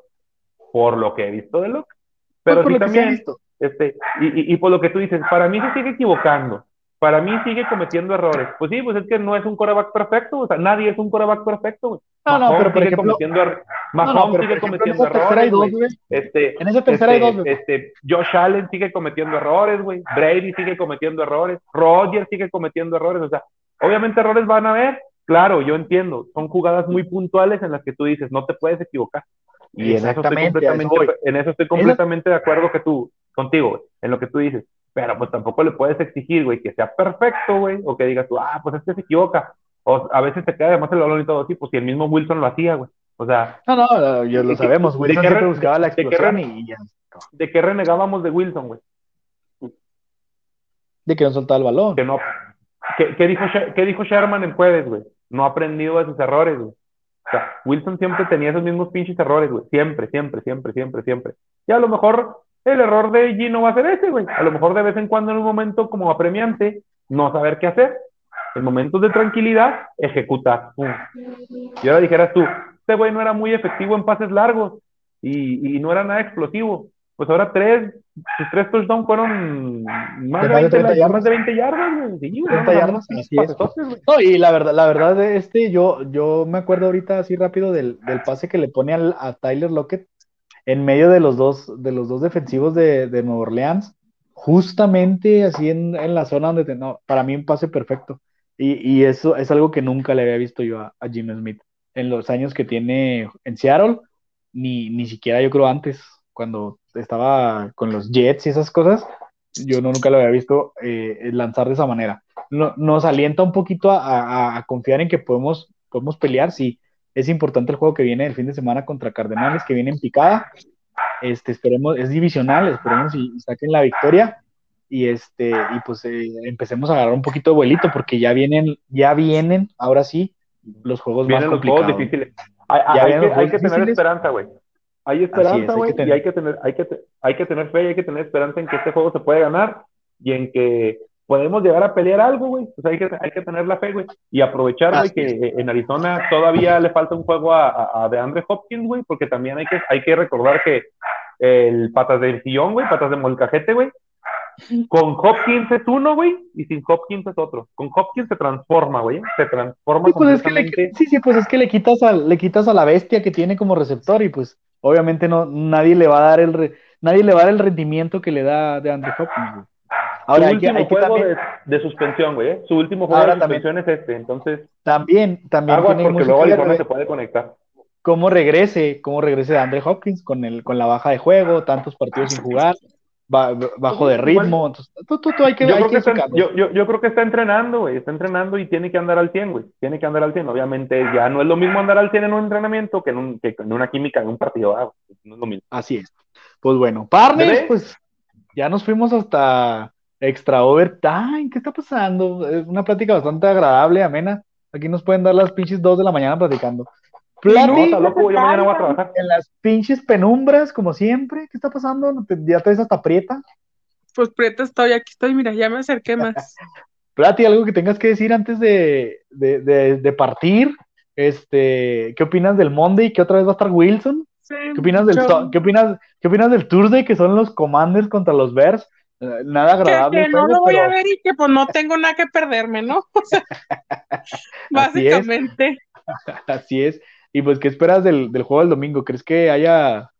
por lo que he visto de Locke. Pero sí también, este, y, y, por lo que tú dices, para mí se sigue equivocando. Para mí sigue cometiendo errores. Pues sí, pues es que no es un coreback perfecto. O sea, nadie es un coreback perfecto. No, no, pero sigue cometiendo, er Mahomes sigue cometiendo errores. Este, en esa tercera este, hay dos, este, Josh Allen sigue cometiendo errores, güey. Brady sigue cometiendo errores. Roger sigue cometiendo errores. O sea, obviamente errores van a haber. Claro, yo entiendo. Son jugadas muy puntuales en las que tú dices, no te puedes equivocar. Y en eso estoy completamente, en eso estoy completamente de acuerdo que tú, contigo, en lo que tú dices. Pero pues tampoco le puedes exigir, güey, que sea perfecto, güey, o que digas tú, ah, pues este se equivoca. O a veces te queda además el balón y todo así, pues si el mismo Wilson lo hacía, güey. O sea. No, no, yo lo sabemos, Wilson siempre buscaba la explosión de y ya. ¿De qué renegábamos de Wilson, güey? De que no soltaba el balón. Que no. ¿Qué, dijo, ¿Qué dijo Sherman en jueves, güey? No ha aprendido de sus errores, güey. O sea, Wilson siempre tenía esos mismos pinches errores, güey. Siempre, siempre, siempre, siempre, siempre. Y a lo mejor el error de Gino va a ser ese, güey. A lo mejor de vez en cuando en un momento como apremiante, no saber qué hacer. En momentos de tranquilidad, ejecutar. Y ahora dijeras tú, este güey no era muy efectivo en pases largos y, y no era nada explosivo pues ahora tres, sus tres touchdowns fueron más de, 20, yardas. Más de 20 yardas, Sí, 30 yardas, no, y la verdad, la verdad, este, yo, yo me acuerdo ahorita así rápido del, del pase que le pone al, a Tyler Lockett en medio de los dos, de los dos defensivos de, de Nueva Orleans, justamente así en, en, la zona donde, no, para mí un pase perfecto. Y, y, eso es algo que nunca le había visto yo a, a Jim Smith en los años que tiene en Seattle, ni, ni siquiera yo creo antes cuando estaba con los Jets y esas cosas, yo no, nunca lo había visto eh, lanzar de esa manera. No, nos alienta un poquito a, confiar en que podemos, podemos pelear. Sí, es importante el juego que viene el fin de semana contra Cardenales, que viene en picada. Este, esperemos, es divisional, esperemos y, saquen la victoria. Y este, y pues eh, empecemos a agarrar un poquito de vuelito, porque ya vienen, ya vienen, ahora sí, los juegos más complicados. Juegos difíciles. hay que tener esperanza, güey. Hay esperanza, güey, y hay que, tener, hay, que, hay que tener fe y hay que tener esperanza en que este juego se puede ganar y en que podemos llegar a pelear algo, güey. Pues hay que, hay que tener la fe, güey. Y aprovechar, güey, que en Arizona todavía le falta un juego a, a, de Andre Hopkins, güey, porque también hay que, hay que recordar que el patas de sillón, güey, patas de molcajete, güey, con Hopkins es uno, güey, y sin Hopkins es otro. Con Hopkins se transforma, güey. Se transforma sí, pues sí, sí, pues es que le quitas, a, le quitas a la bestia que tiene como receptor y pues obviamente no, nadie le va a dar el, nadie le va a dar el rendimiento que le da de Andrew Hopkins, Ahora, su último juego de, suspensión, güey. ¿eh? Su último juego de suspensión es este, entonces. También, también. Aguas porque luego Arizona se puede conectar. Cómo regrese, cómo regrese de Andre Hopkins con, el, con la baja de juego, tantos partidos sin jugar bajo de ritmo. Entonces, tú, tú, hay que, yo, creo que está, yo, yo, creo que está entrenando, güey. Está entrenando y tiene que andar al 100, güey. Tiene que andar al 100. Obviamente, ya no es lo mismo andar al 100 en un entrenamiento que en, un, que en una química en un partido. Ah, no es lo mismo. Así es. Pues bueno, partners, pues ya nos fuimos hasta extra overtime. ¿Qué está pasando? Es una plática bastante agradable, amena. Aquí nos pueden dar las pinches 2 de la mañana platicando. Platica, loco, yo mañana voy a trabajar. En las pinches penumbras, como siempre. ¿Qué está pasando? ¿Ya te ves hasta prieta? Pues prieta estoy, aquí estoy, mira, ya me acerqué más. Plati, algo que tengas que decir antes de, de, de, partir. Este, ¿qué opinas del Monday? ¿Qué otra vez va a estar Wilson? ¿Qué opinas del ¿qué opinas, qué opinas del Tuesday que son los Commanders contra los Bears? Eh, nada agradable. Que, no lo voy a ver y que pues no tengo nada que perderme, ¿no? básicamente. Así es. Y pues, ¿qué esperas del, del, juego del domingo? ¿Crees que haya,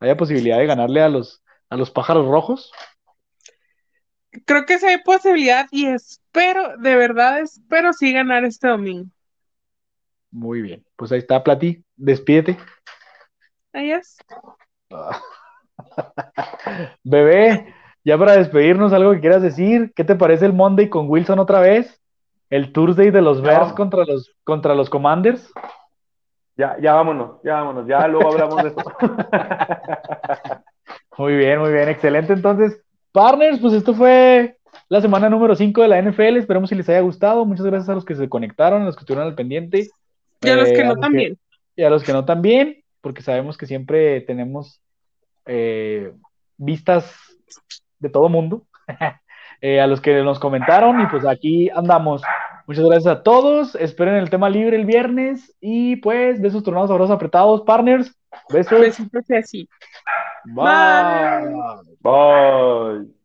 haya posibilidad de ganarle a los, a los pájaros rojos? Creo que sí hay posibilidad y espero, de verdad espero sí ganar este domingo. Muy bien, pues ahí está, Plati, despídete. Adiós. Bebé, ya para despedirnos, algo que quieras decir, ¿qué te parece el Monday con Wilson otra vez? El Tuesday de los Bears contra los, contra los Commanders. Ya, ya vámonos, ya vámonos, ya luego hablamos de eso. muy bien, muy bien, excelente. Entonces, partners, pues esto fue la semana número 5 de la NFL. Esperemos si les haya gustado. Muchas gracias a los que se conectaron, a los que estuvieron al pendiente. Y a los que eh, no también. Y a los que no también, porque sabemos que siempre tenemos eh, vistas de todo mundo. Eh, a los que nos comentaron y pues aquí andamos. Muchas gracias a todos. Esperen el tema libre el viernes. Y pues, besos tornados, abrazos apretados, partners. Besos. Besitos así. Bye. Bye.